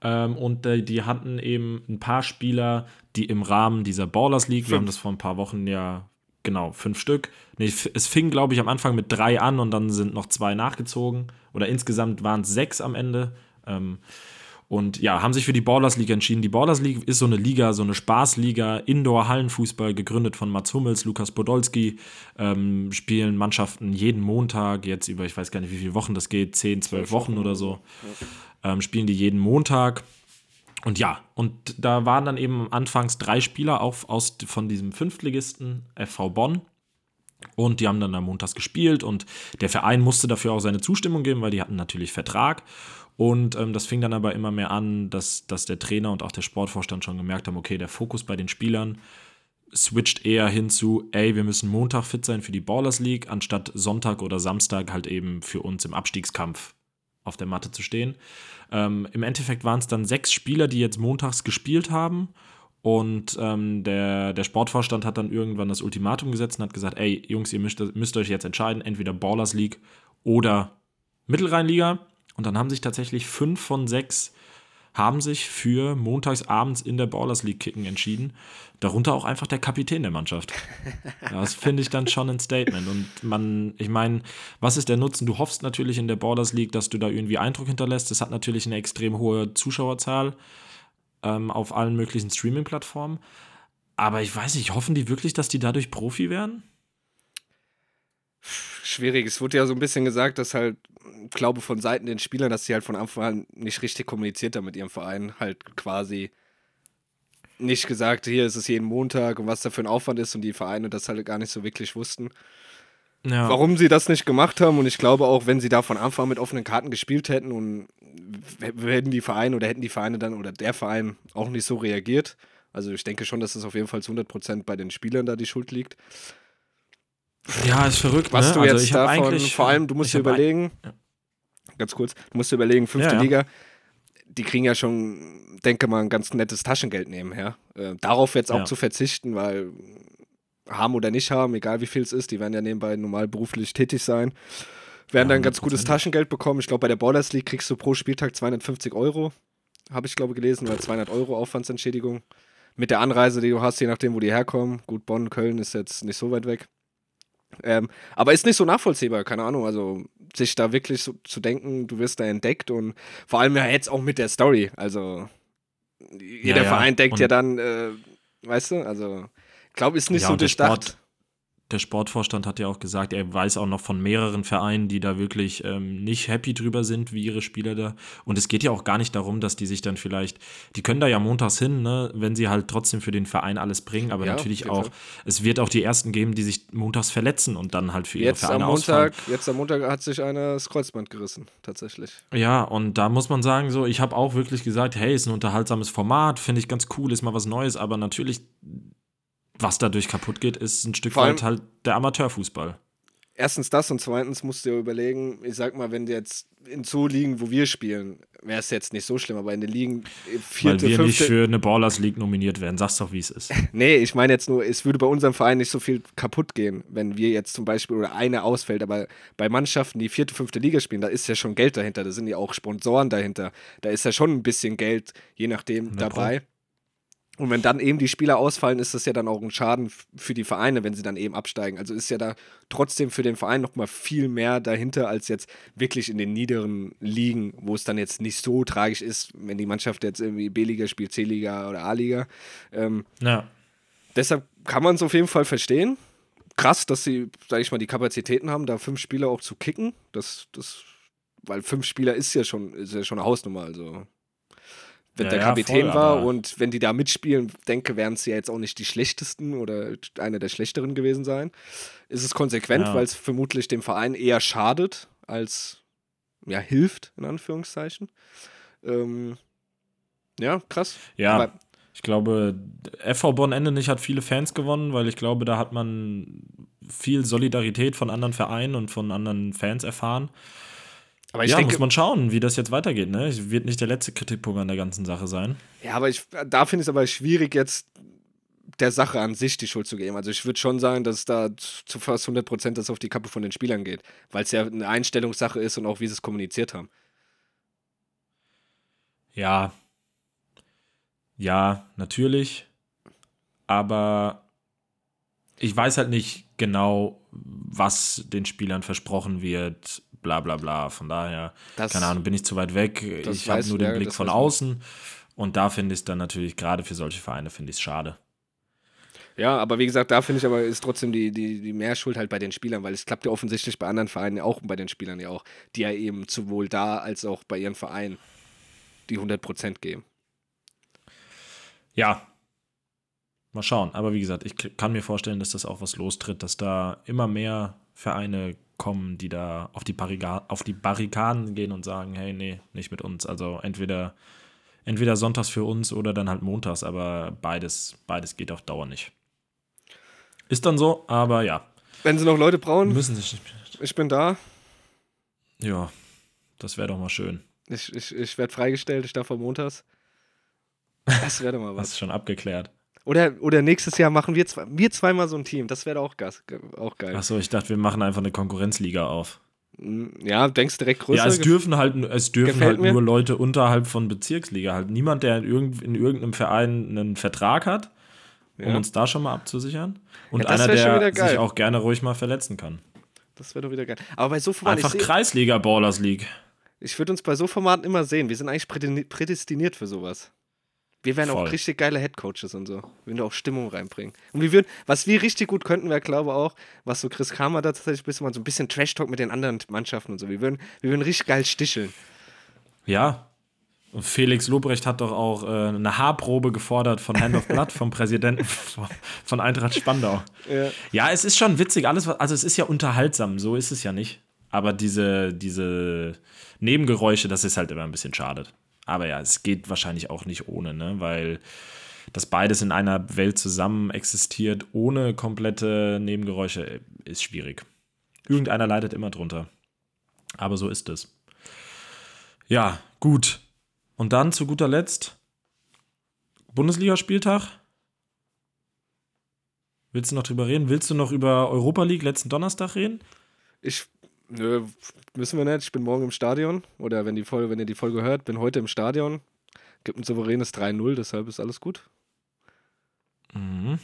Ähm, und äh, die hatten eben ein paar Spieler, die im Rahmen dieser Ballers League, fünf. wir haben das vor ein paar Wochen ja, genau, fünf Stück. Nee, es fing, glaube ich, am Anfang mit drei an und dann sind noch zwei nachgezogen. Oder insgesamt waren es sechs am Ende. Ähm, und ja, haben sich für die Ballers League entschieden. Die Ballers League ist so eine Liga, so eine Spaßliga, Indoor-Hallenfußball, gegründet von Mats Hummels, Lukas Podolski. Ähm, spielen Mannschaften jeden Montag, jetzt über, ich weiß gar nicht, wie viele Wochen das geht, 10, 12 Wochen oder so. Ähm, spielen die jeden Montag. Und ja, und da waren dann eben anfangs drei Spieler auf, aus, von diesem Fünftligisten FV Bonn. Und die haben dann am montags gespielt und der Verein musste dafür auch seine Zustimmung geben, weil die hatten natürlich Vertrag. Und ähm, das fing dann aber immer mehr an, dass, dass der Trainer und auch der Sportvorstand schon gemerkt haben, okay, der Fokus bei den Spielern switcht eher hin zu, ey, wir müssen Montag fit sein für die Ballers League, anstatt Sonntag oder Samstag halt eben für uns im Abstiegskampf auf der Matte zu stehen. Ähm, Im Endeffekt waren es dann sechs Spieler, die jetzt montags gespielt haben. Und ähm, der, der Sportvorstand hat dann irgendwann das Ultimatum gesetzt und hat gesagt, ey, Jungs, ihr müsst, müsst euch jetzt entscheiden, entweder Ballers League oder Mittelrheinliga. Und dann haben sich tatsächlich fünf von sechs haben sich für montagsabends in der Ballers League Kicken entschieden. Darunter auch einfach der Kapitän der Mannschaft. Das finde ich dann schon ein Statement. Und man, ich meine, was ist der Nutzen? Du hoffst natürlich in der Ballers League, dass du da irgendwie Eindruck hinterlässt. Das hat natürlich eine extrem hohe Zuschauerzahl ähm, auf allen möglichen Streaming-Plattformen. Aber ich weiß nicht, hoffen die wirklich, dass die dadurch Profi werden? Schwierig. Es wurde ja so ein bisschen gesagt, dass halt glaube von Seiten den Spielern, dass sie halt von Anfang an nicht richtig kommuniziert haben mit ihrem Verein. Halt quasi nicht gesagt, hier ist es jeden Montag und was da für ein Aufwand ist und die Vereine das halt gar nicht so wirklich wussten. Ja. Warum sie das nicht gemacht haben und ich glaube auch, wenn sie da von Anfang an mit offenen Karten gespielt hätten und hätten die Vereine oder hätten die Vereine dann oder der Verein auch nicht so reagiert. Also ich denke schon, dass es auf jeden Fall zu 100% bei den Spielern da die Schuld liegt. Ja, ist verrückt. Was ne? du also jetzt davon, vor allem, du musst dir überlegen, ja ganz kurz, du musst dir überlegen, fünfte ja. Liga, die kriegen ja schon, denke mal, ein ganz nettes Taschengeld nebenher. Äh, darauf jetzt auch zu verzichten, weil haben oder nicht haben, egal wie viel es ist, die werden ja nebenbei normal beruflich tätig sein, werden dann ganz gutes Taschengeld bekommen. Ich glaube, bei der Borders League kriegst du pro Spieltag 250 Euro, habe ich glaube gelesen, weil 200 Euro Aufwandsentschädigung. Mit der Anreise, die du hast, je nachdem, wo die herkommen. Gut, Bonn, Köln ist jetzt nicht so weit weg. Ähm, aber ist nicht so nachvollziehbar, keine Ahnung. Also sich da wirklich so, zu denken, du wirst da entdeckt und vor allem ja jetzt auch mit der Story. Also jeder ja, ja. Verein denkt und ja dann, äh, weißt du, also glaube, ist nicht ja, so durchdacht. Sport, der Sportvorstand hat ja auch gesagt, er weiß auch noch von mehreren Vereinen, die da wirklich ähm, nicht happy drüber sind, wie ihre Spieler da. Und es geht ja auch gar nicht darum, dass die sich dann vielleicht, die können da ja montags hin, ne, wenn sie halt trotzdem für den Verein alles bringen, aber ja, natürlich auch, es wird auch die ersten geben, die sich montags verletzen und dann halt für ihre jetzt Vereine am Montag, ausfallen. Jetzt am Montag hat sich einer das Kreuzband gerissen, tatsächlich. Ja, und da muss man sagen, so, ich habe auch wirklich gesagt, hey, ist ein unterhaltsames Format, finde ich ganz cool, ist mal was Neues, aber natürlich was dadurch kaputt geht, ist ein Stück weit halt der Amateurfußball. Erstens das und zweitens musst du dir überlegen, ich sag mal, wenn du jetzt in so Ligen, wo wir spielen, wäre es jetzt nicht so schlimm, aber in den Ligen äh, vierte, Weil wir fünfte, nicht für eine Ballers League nominiert werden, sag's doch, wie es ist. nee, ich meine jetzt nur, es würde bei unserem Verein nicht so viel kaputt gehen, wenn wir jetzt zum Beispiel oder eine ausfällt, aber bei Mannschaften, die vierte, fünfte Liga spielen, da ist ja schon Geld dahinter, da sind ja auch Sponsoren dahinter, da ist ja schon ein bisschen Geld, je nachdem, dabei. Pro. Und wenn dann eben die Spieler ausfallen, ist das ja dann auch ein Schaden für die Vereine, wenn sie dann eben absteigen. Also ist ja da trotzdem für den Verein nochmal viel mehr dahinter als jetzt wirklich in den niederen Ligen, wo es dann jetzt nicht so tragisch ist, wenn die Mannschaft jetzt irgendwie B-Liga spielt, C-Liga oder A-Liga. Ähm, ja. Deshalb kann man es auf jeden Fall verstehen. Krass, dass sie, sag ich mal, die Kapazitäten haben, da fünf Spieler auch zu kicken. Das, das, weil fünf Spieler ist ja schon, ist ja schon eine Hausnummer. Also wenn ja, der Kapitän voll, war und wenn die da mitspielen, denke, wären es ja jetzt auch nicht die schlechtesten oder einer der schlechteren gewesen sein. Ist es konsequent, ja. weil es vermutlich dem Verein eher schadet als ja, hilft, in Anführungszeichen. Ähm, ja, krass. Ja. Aber ich glaube, FV Bonn nicht hat viele Fans gewonnen, weil ich glaube, da hat man viel Solidarität von anderen Vereinen und von anderen Fans erfahren. Aber ich ja, denke, muss man schauen, wie das jetzt weitergeht. Ne? Ich wird nicht der letzte Kritikpunkt an der ganzen Sache sein. Ja, aber ich, da finde ich es aber schwierig, jetzt der Sache an sich die Schuld zu geben. Also ich würde schon sagen, dass da zu fast 100 Prozent das auf die Kappe von den Spielern geht, weil es ja eine Einstellungssache ist und auch wie sie es kommuniziert haben. Ja, ja, natürlich, aber ich weiß halt nicht genau, was den Spielern versprochen wird, bla bla bla. Von daher, das, keine Ahnung, bin ich zu weit weg. Ich habe nur den Blick von außen. Und da finde ich es dann natürlich, gerade für solche Vereine, finde ich es schade. Ja, aber wie gesagt, da finde ich aber ist trotzdem die, die, die Mehrschuld halt bei den Spielern, weil es klappt ja offensichtlich bei anderen Vereinen ja auch bei den Spielern ja auch, die ja eben sowohl da als auch bei ihren Vereinen die 100% geben. Ja. Mal schauen. Aber wie gesagt, ich kann mir vorstellen, dass das auch was lostritt, dass da immer mehr Vereine kommen, die da auf die, auf die Barrikaden gehen und sagen, hey, nee, nicht mit uns. Also entweder, entweder sonntags für uns oder dann halt montags, aber beides, beides geht auf Dauer nicht. Ist dann so, aber ja. Wenn sie noch Leute brauchen, müssen sie Ich bin da. Ja, das wäre doch mal schön. Ich, ich, ich werde freigestellt, ich darf am montags. Das wäre doch mal was. Hast du schon abgeklärt. Oder, oder nächstes Jahr machen wir, zwei, wir zweimal so ein Team. Das wäre auch, auch geil. Achso, ich dachte, wir machen einfach eine Konkurrenzliga auf. Mm, ja, denkst direkt größer. Ja, es dürfen halt, es dürfen halt nur Leute unterhalb von Bezirksliga halt. Niemand, der in, irgend, in irgendeinem Verein einen Vertrag hat, um ja. uns da schon mal abzusichern. Und ja, einer, der sich auch gerne ruhig mal verletzen kann. Das wäre doch wieder geil. Aber bei so Formaten. Einfach Kreisliga Ballers League. Ich würde uns bei so Formaten immer sehen. Wir sind eigentlich prädestiniert für sowas. Wir wären Voll. auch richtig geile Headcoaches und so. Wir würden auch Stimmung reinbringen. Und wir würden, was wir richtig gut könnten, wäre, glaube ich, auch, was so Chris Kramer da tatsächlich bisschen mal so ein bisschen Trash-Talk mit den anderen Mannschaften und so. Wir würden, wir würden richtig geil sticheln. Ja. Und Felix Lobrecht hat doch auch äh, eine Haarprobe gefordert von Hand of Blood, vom Präsidenten von Eintracht Spandau. Ja. ja, es ist schon witzig, alles, also es ist ja unterhaltsam, so ist es ja nicht. Aber diese, diese Nebengeräusche, das ist halt immer ein bisschen schade. Aber ja, es geht wahrscheinlich auch nicht ohne, ne? weil das beides in einer Welt zusammen existiert, ohne komplette Nebengeräusche, ist schwierig. Irgendeiner leidet immer drunter. Aber so ist es. Ja, gut. Und dann zu guter Letzt Bundesligaspieltag. Willst du noch drüber reden? Willst du noch über Europa League letzten Donnerstag reden? Ich Nö, müssen wir nicht. Ich bin morgen im Stadion. Oder wenn, die Folge, wenn ihr die Folge hört, bin heute im Stadion. Gibt ein souveränes 3-0, deshalb ist alles gut. Mhm.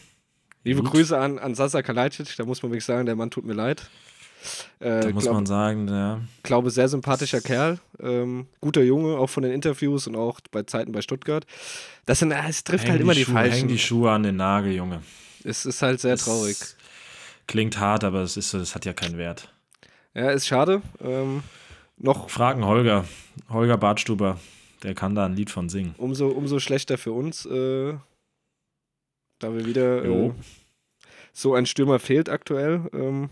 Liebe gut. Grüße an, an Sasa Kalajdzic. Da muss man wirklich sagen, der Mann tut mir leid. Äh, da muss glaub, man sagen, ja. glaube, sehr sympathischer Kerl. Ähm, guter Junge, auch von den Interviews und auch bei Zeiten bei Stuttgart. Das sind, es trifft häng halt immer die, Schuhe, falschen. Häng die Schuhe an den Nagel, Junge. Es ist halt sehr es traurig. Klingt hart, aber es, ist, es hat ja keinen Wert. Ja, ist schade. Ähm, noch Fragen Holger. Holger Bartstuber. Der kann da ein Lied von singen. Umso, umso schlechter für uns, äh, da wir wieder äh, so ein Stürmer fehlt aktuell. Ähm,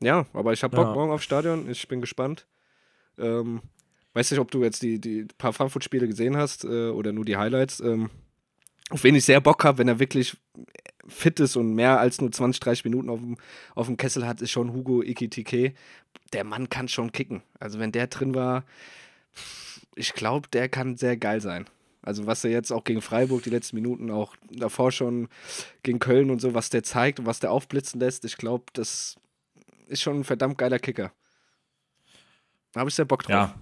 ja, aber ich habe Bock ja. morgen aufs Stadion. Ich bin gespannt. Ähm, weiß nicht, ob du jetzt die, die paar Frankfurt-Spiele gesehen hast äh, oder nur die Highlights. Ähm, auf wen ich sehr Bock habe, wenn er wirklich fit ist und mehr als nur 20, 30 Minuten auf dem, auf dem Kessel hat, ist schon Hugo Ikitike. Der Mann kann schon kicken. Also wenn der drin war, ich glaube, der kann sehr geil sein. Also was er jetzt auch gegen Freiburg die letzten Minuten, auch davor schon gegen Köln und so, was der zeigt und was der aufblitzen lässt, ich glaube, das ist schon ein verdammt geiler Kicker. Da habe ich sehr Bock drauf. Ja,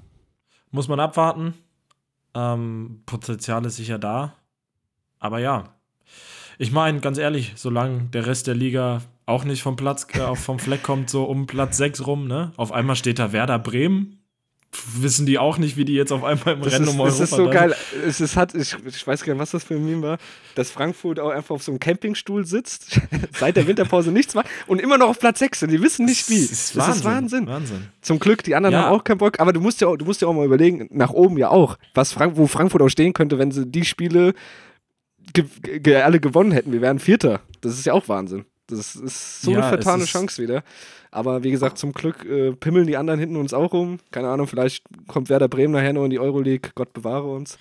muss man abwarten. Ähm, Potenzial ist sicher da. Aber ja, ich meine, ganz ehrlich, solange der Rest der Liga auch nicht vom Platz, äh, vom Fleck kommt, so um Platz 6 rum, ne? Auf einmal steht da Werder Bremen. Wissen die auch nicht, wie die jetzt auf einmal im das Rennen ist, um Europa Das ist so dann. geil. Es ist, hat, ich, ich weiß gar nicht, was das für ein Meme war, dass Frankfurt auch einfach auf so einem Campingstuhl sitzt, seit der Winterpause nichts macht und immer noch auf Platz 6 und die wissen nicht wie. Das ist, das ist Wahnsinn. Wahnsinn. Zum Glück, die anderen ja. haben auch keinen Bock, aber du musst ja auch, du musst ja auch mal überlegen, nach oben ja auch, was Frank wo Frankfurt auch stehen könnte, wenn sie die Spiele ge ge alle gewonnen hätten. Wir wären Vierter. Das ist ja auch Wahnsinn. Das ist so ja, eine vertane Chance wieder. Aber wie gesagt, zum Glück äh, pimmeln die anderen hinten uns auch um. Keine Ahnung, vielleicht kommt Werder Bremen nachher noch in die Euroleague. Gott bewahre uns.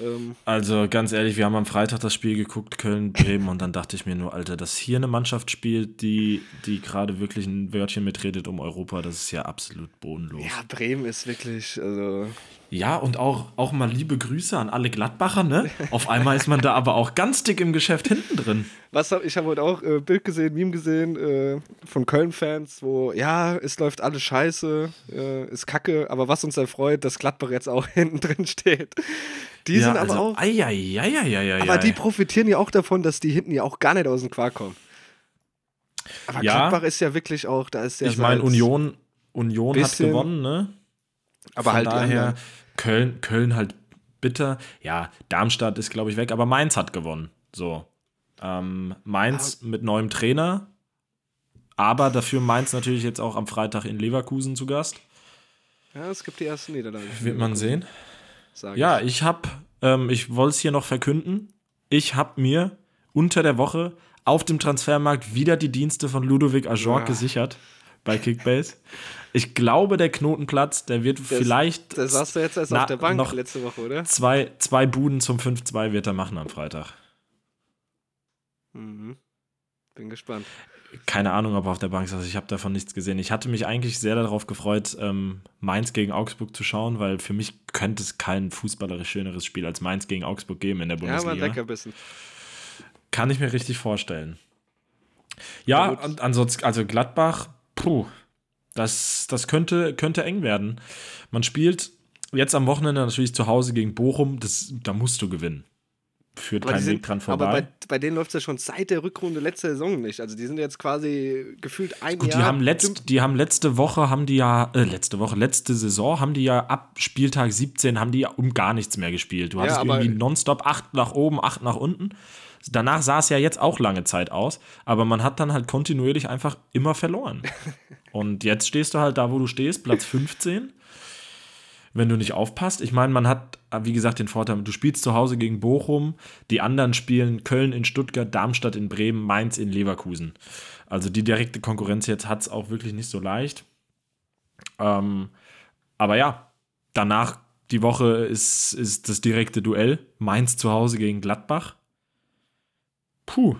Ähm also ganz ehrlich, wir haben am Freitag das Spiel geguckt, Köln-Bremen, und dann dachte ich mir nur, Alter, dass hier eine Mannschaft spielt, die, die gerade wirklich ein Wörtchen mitredet um Europa, das ist ja absolut bodenlos. Ja, Bremen ist wirklich, also ja, und auch, auch mal liebe Grüße an alle Gladbacher, ne? Auf einmal ist man da aber auch ganz dick im Geschäft hinten drin. Was hab, ich habe heute auch äh, Bild gesehen, Meme gesehen äh, von Köln-Fans, wo, ja, es läuft alles scheiße, äh, ist kacke, aber was uns erfreut, dass Gladbach jetzt auch hinten drin steht. Die ja, sind aber also, auch. Ai, ai, ai, aber die profitieren ja auch davon, dass die hinten ja auch gar nicht aus dem Quark kommen. Aber ja, Gladbach ist ja wirklich auch, da ist ja. Ich meine, Union, Union hat gewonnen, ne? Aber Von halt daher. Köln, Köln halt bitter. Ja, Darmstadt ist, glaube ich, weg, aber Mainz hat gewonnen. So. Ähm, Mainz aber mit neuem Trainer. Aber dafür Mainz natürlich jetzt auch am Freitag in Leverkusen zu Gast. Ja, es gibt die ersten Niederlagen. Wird man sehen. Ja, ich, ich habe, ähm, ich wollte es hier noch verkünden. Ich habe mir unter der Woche auf dem Transfermarkt wieder die Dienste von Ludovic Ajor ja. gesichert bei Kickbase. Ich glaube, der Knotenplatz, der wird das, vielleicht. Das sagst du jetzt erst auf der Bank noch letzte Woche, oder? Zwei, zwei Buden zum 5-2 wird er machen am Freitag. Mhm. Bin gespannt. Keine Ahnung, ob er auf der Bank saß. Ich habe davon nichts gesehen. Ich hatte mich eigentlich sehr darauf gefreut, ähm, Mainz gegen Augsburg zu schauen, weil für mich könnte es kein fußballerisch schöneres Spiel als Mainz gegen Augsburg geben in der Bundesliga. Ja, aber Leckerbissen. Kann ich mir richtig vorstellen. Ja, ansonsten, also Gladbach, puh, das, das könnte, könnte eng werden. Man spielt jetzt am Wochenende natürlich zu Hause gegen Bochum, das, da musst du gewinnen. Führt kein Weg dran vorbei. Aber bei, bei denen läuft es ja schon seit der Rückrunde letzte Saison nicht. Also die sind jetzt quasi gefühlt ein Gut, Jahr. Die haben, letzt, die haben letzte Woche, haben die ja, äh, letzte Woche, letzte Saison, haben die ja ab Spieltag 17, haben die ja um gar nichts mehr gespielt. Du ja, hattest irgendwie nonstop acht nach oben, acht nach unten. Danach sah es ja jetzt auch lange Zeit aus, aber man hat dann halt kontinuierlich einfach immer verloren. Und jetzt stehst du halt da, wo du stehst, Platz 15. Wenn du nicht aufpasst, ich meine, man hat, wie gesagt, den Vorteil, du spielst zu Hause gegen Bochum, die anderen spielen Köln in Stuttgart, Darmstadt in Bremen, Mainz in Leverkusen. Also die direkte Konkurrenz jetzt hat es auch wirklich nicht so leicht. Ähm, aber ja, danach die Woche ist, ist das direkte Duell. Mainz zu Hause gegen Gladbach. Puh.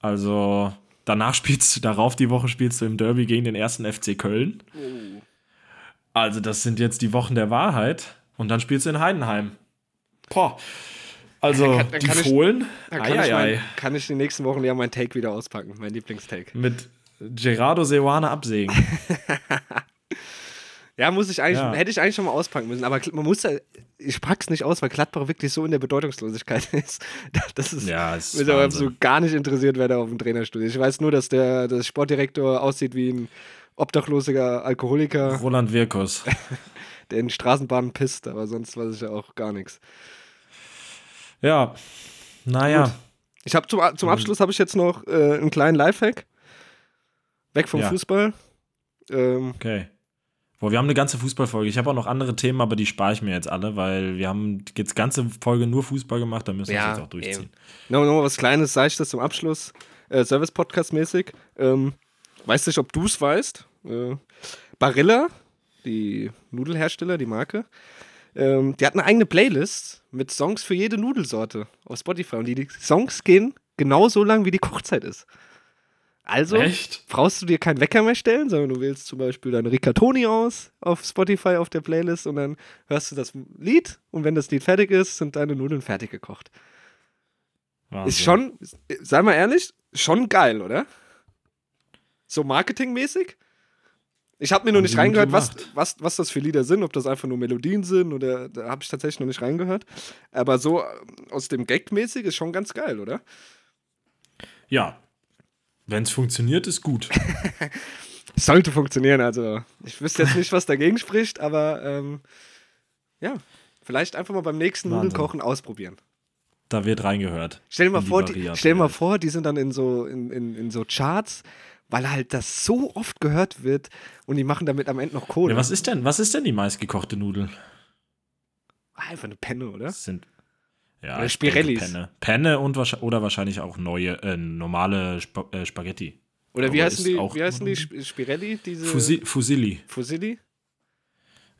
Also, danach spielst du, darauf die Woche spielst du im Derby gegen den ersten FC Köln. Oh. Also, das sind jetzt die Wochen der Wahrheit. Und dann spielst du in Heidenheim. Boah. Also, dann kann, dann die Fohlen. Ich, dann kann, ich mein, kann ich die nächsten Wochen ja mein Take wieder auspacken, mein Lieblingstake. Mit Gerardo Seoane absägen. Ja, muss ich eigentlich, ja. hätte ich eigentlich schon mal auspacken müssen. Aber man muss ja, ich pack's nicht aus, weil Gladbach wirklich so in der Bedeutungslosigkeit ist. Das ist, ja, ist mich aber so gar nicht interessiert, wer da auf dem Trainerstuhl ist. Ich weiß nur, dass der, der Sportdirektor aussieht wie ein obdachloser Alkoholiker. Roland Wirkus. der in Straßenbahnen pisst, aber sonst weiß ich ja auch gar nichts. Ja, naja. Gut. Ich habe zum, zum Abschluss habe ich jetzt noch äh, einen kleinen Lifehack. Weg vom ja. Fußball. Ähm, okay. Boah, wir haben eine ganze Fußballfolge. Ich habe auch noch andere Themen, aber die spare ich mir jetzt alle, weil wir haben jetzt ganze Folge nur Fußball gemacht, da müssen wir ja, jetzt auch durchziehen. Nochmal noch was Kleines, sage ich das zum Abschluss, äh, Service-Podcast-mäßig. Ähm, weiß nicht, ob du es weißt. Äh, Barilla, die Nudelhersteller, die Marke, ähm, die hat eine eigene Playlist mit Songs für jede Nudelsorte auf Spotify. Und die, die Songs gehen genauso lang, wie die Kochzeit ist. Also Echt? brauchst du dir keinen Wecker mehr stellen, sondern du wählst zum Beispiel deine Riccatoni aus auf Spotify auf der Playlist und dann hörst du das Lied und wenn das Lied fertig ist, sind deine Nudeln fertig gekocht. Wahnsinn. Ist schon, sei mal ehrlich, schon geil, oder? So marketingmäßig? Ich habe mir noch nicht reingehört, was, was, was das für Lieder sind, ob das einfach nur Melodien sind oder da habe ich tatsächlich noch nicht reingehört. Aber so äh, aus dem Gag-mäßig ist schon ganz geil, oder? Ja, wenn es funktioniert, ist gut. Sollte funktionieren, also ich wüsste jetzt nicht, was dagegen spricht, aber ähm, ja, vielleicht einfach mal beim nächsten. Nudelkochen ausprobieren. Da wird reingehört. Stell dir mal vor, die, stell mal vor, die sind dann in so, in, in, in so Charts, weil halt das so oft gehört wird und die machen damit am Ende noch Kohle. Ja, was ist denn, was ist denn die meistgekochte Nudel? Einfach eine Penne, oder? Das sind ja, oder Spirellis. Penne. Penne und oder wahrscheinlich auch neue, äh, normale Sp äh, Spaghetti. Oder wie heißen die, wie heißen die Spirelli? Diese Fusi Fusilli. Fusilli?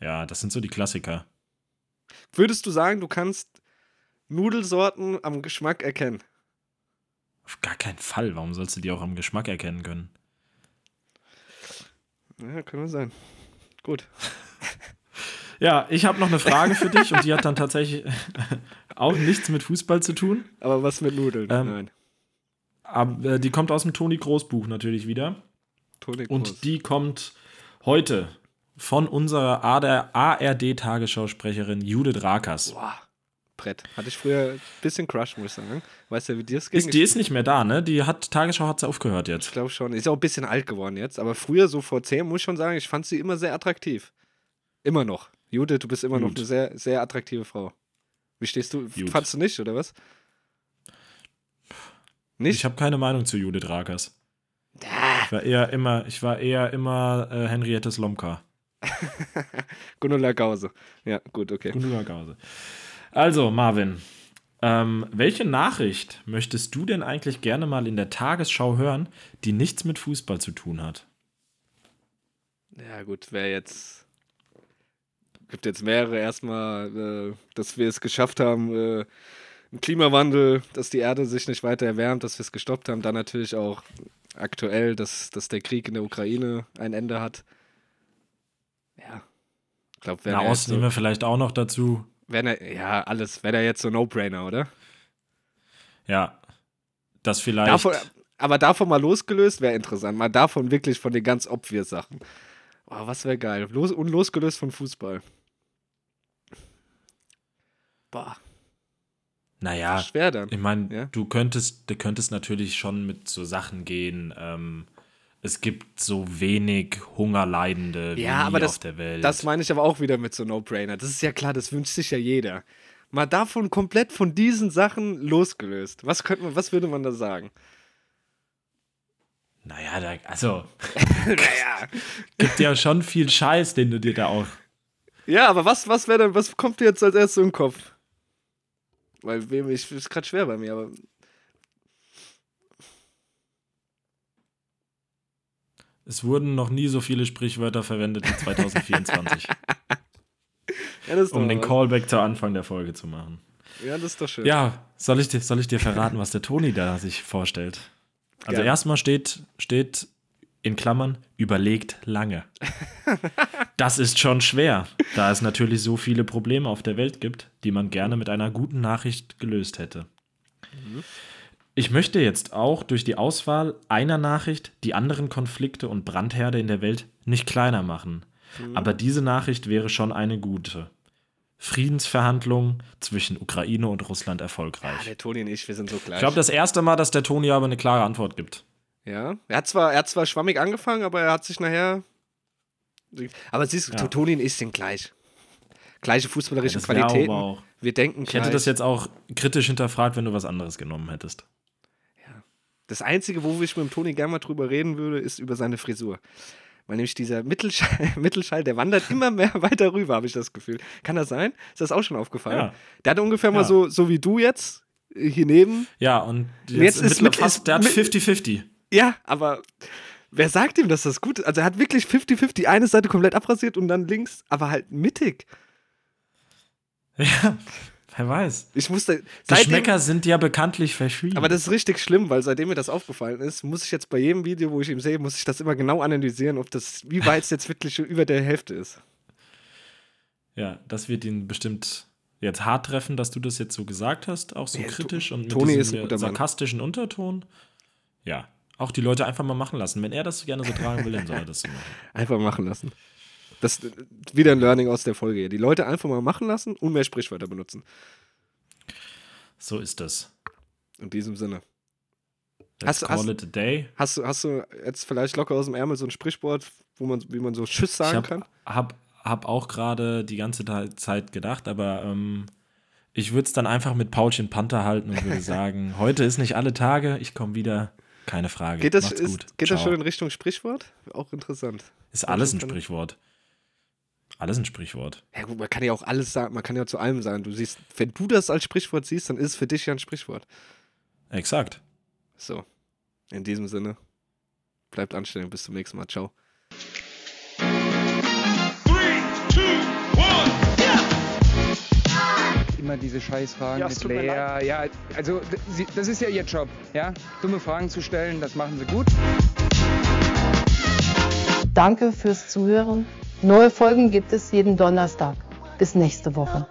Ja, das sind so die Klassiker. Würdest du sagen, du kannst Nudelsorten am Geschmack erkennen? Auf gar keinen Fall. Warum sollst du die auch am Geschmack erkennen können? Ja, können wir sein. Gut. Ja, ich habe noch eine Frage für dich und die hat dann tatsächlich auch nichts mit Fußball zu tun. Aber was mit Nudeln? Ähm, Nein. Aber, äh, die kommt aus dem Toni Groß Buch natürlich wieder. Toni Groß. Und die kommt heute von unserer ARD-Tagesschausprecherin Judith Rakers. Boah. Brett. Hatte ich früher ein bisschen Crush, muss ich sagen. Weißt du, wie dir es ging? Ist, die ist nicht mehr da, ne? Die hat, Tagesschau hat sie aufgehört jetzt. Ich glaube schon. Ist auch ein bisschen alt geworden jetzt. Aber früher, so vor zehn, muss ich schon sagen, ich fand sie immer sehr attraktiv. Immer noch. Judith, du bist immer Gut. noch eine sehr, sehr attraktive Frau. Wie stehst du? Gut. Fandst du nicht, oder was? Nicht? Ich habe keine Meinung zu Judith Rakers. Ich war eher immer, ich war eher immer äh, Henriette Slomka. Gunula Gause. Ja, gut, okay. Gunula Gause. Also, Marvin, Ähm, welche Nachricht möchtest du denn eigentlich gerne mal in der Tagesschau hören, die nichts mit Fußball zu tun hat? Ja, gut, wer jetzt. Gibt jetzt mehrere. Erstmal, äh, dass wir es geschafft haben, äh, im Klimawandel, dass die Erde sich nicht weiter erwärmt, dass wir es gestoppt haben. Dann natürlich auch aktuell, dass, dass der Krieg in der Ukraine ein Ende hat. Ja. Ich glaube, Nahost so, nehmen wir vielleicht auch noch dazu. Wenn er, ja, alles. Wäre er jetzt so No-Brainer, oder? Ja. Das vielleicht. Davon, aber davon mal losgelöst wäre interessant. Mal davon wirklich von den ganz obvious Sachen. Oh, was wäre geil. Los, und losgelöst von Fußball. Boah. Naja, schwer dann. Ich meine, ja? du könntest, du könntest natürlich schon mit so Sachen gehen. Ähm, es gibt so wenig Hungerleidende ja, wie aber das, auf der Welt. Das meine ich aber auch wieder mit so No-Brainer. Das ist ja klar, das wünscht sich ja jeder. Mal davon komplett von diesen Sachen losgelöst. Was könnte man, was würde man da sagen? Naja, da, also. naja. Gibt ja schon viel Scheiß, den du dir da auch. Ja, aber was, was wäre denn, was kommt dir jetzt als erstes im Kopf? Weil wem ich ist gerade schwer bei mir, aber. Es wurden noch nie so viele Sprichwörter verwendet wie 2024. ja, um den Callback zu Anfang der Folge zu machen. Ja, das ist doch schön. Ja, soll ich dir, soll ich dir verraten, was der Toni da sich vorstellt? Also Gerne. erstmal steht, steht in Klammern, überlegt lange. das ist schon schwer, da es natürlich so viele Probleme auf der Welt gibt, die man gerne mit einer guten Nachricht gelöst hätte. Mhm. Ich möchte jetzt auch durch die Auswahl einer Nachricht die anderen Konflikte und Brandherde in der Welt nicht kleiner machen. Mhm. Aber diese Nachricht wäre schon eine gute. Friedensverhandlungen zwischen Ukraine und Russland erfolgreich. Ja, der Toni und ich, wir sind so gleich. Ich glaube, das erste Mal, dass der Toni aber eine klare Antwort gibt. Ja, er hat zwar, er hat zwar schwammig angefangen, aber er hat sich nachher. Aber siehst du, ja. Toni und ich sind gleich. Gleiche fußballerische ja, Qualitäten. Auch. Wir denken Ich gleich. hätte das jetzt auch kritisch hinterfragt, wenn du was anderes genommen hättest. Ja. Das Einzige, wo ich mit dem Toni gerne mal drüber reden würde, ist über seine Frisur. Weil nämlich dieser Mittelschall, Mittelschall der wandert immer mehr weiter rüber, habe ich das Gefühl. Kann das sein? Ist das auch schon aufgefallen? Ja. Der hat ungefähr mal so, so wie du jetzt hier neben. Ja, und jetzt, jetzt ist mit, fast, der hat 50-50. Ja, aber wer sagt ihm, dass das gut ist? Also er hat wirklich 50-50, eine Seite komplett abrasiert und dann links, aber halt mittig. Ja, wer weiß. Ich musste. Geschmäcker sind ja bekanntlich verschieden. Aber das ist richtig schlimm, weil seitdem mir das aufgefallen ist, muss ich jetzt bei jedem Video, wo ich ihn sehe, muss ich das immer genau analysieren, ob das, wie weit es jetzt wirklich über der Hälfte ist. Ja, das wird ihn bestimmt jetzt hart treffen, dass du das jetzt so gesagt hast, auch so ja, kritisch und mit Toni diesem sarkastischen Unterton. Ja, auch die Leute einfach mal machen lassen. Wenn er das gerne so tragen will, dann soll er das so machen. Einfach machen lassen. Das ist wieder ein Learning aus der Folge hier. Die Leute einfach mal machen lassen und mehr Sprichwörter benutzen. So ist das. In diesem Sinne. Let's hast, call hast, it a day. Hast du, hast du jetzt vielleicht locker aus dem Ärmel so ein Sprichwort, wo man, wie man so Tschüss sagen ich hab, kann? Hab, hab auch gerade die ganze Zeit gedacht, aber ähm, ich würde es dann einfach mit Paulchen Panther halten und würde sagen, heute ist nicht alle Tage, ich komme wieder. Keine Frage. Geht das, ist, geht das schon in Richtung Sprichwort? Auch interessant. Ist alles ein Sprichwort. Alles ein Sprichwort. Ja gut, man kann ja auch alles sagen, man kann ja zu allem sagen. Du siehst, wenn du das als Sprichwort siehst, dann ist es für dich ja ein Sprichwort. Exakt. So. In diesem Sinne, bleibt anständig. Bis zum nächsten Mal. Ciao. immer diese Scheißfragen ja, mit Lea. Ja, also das ist ja ihr Job, ja? Dumme Fragen zu stellen, das machen sie gut. Danke fürs Zuhören. Neue Folgen gibt es jeden Donnerstag. Bis nächste Woche.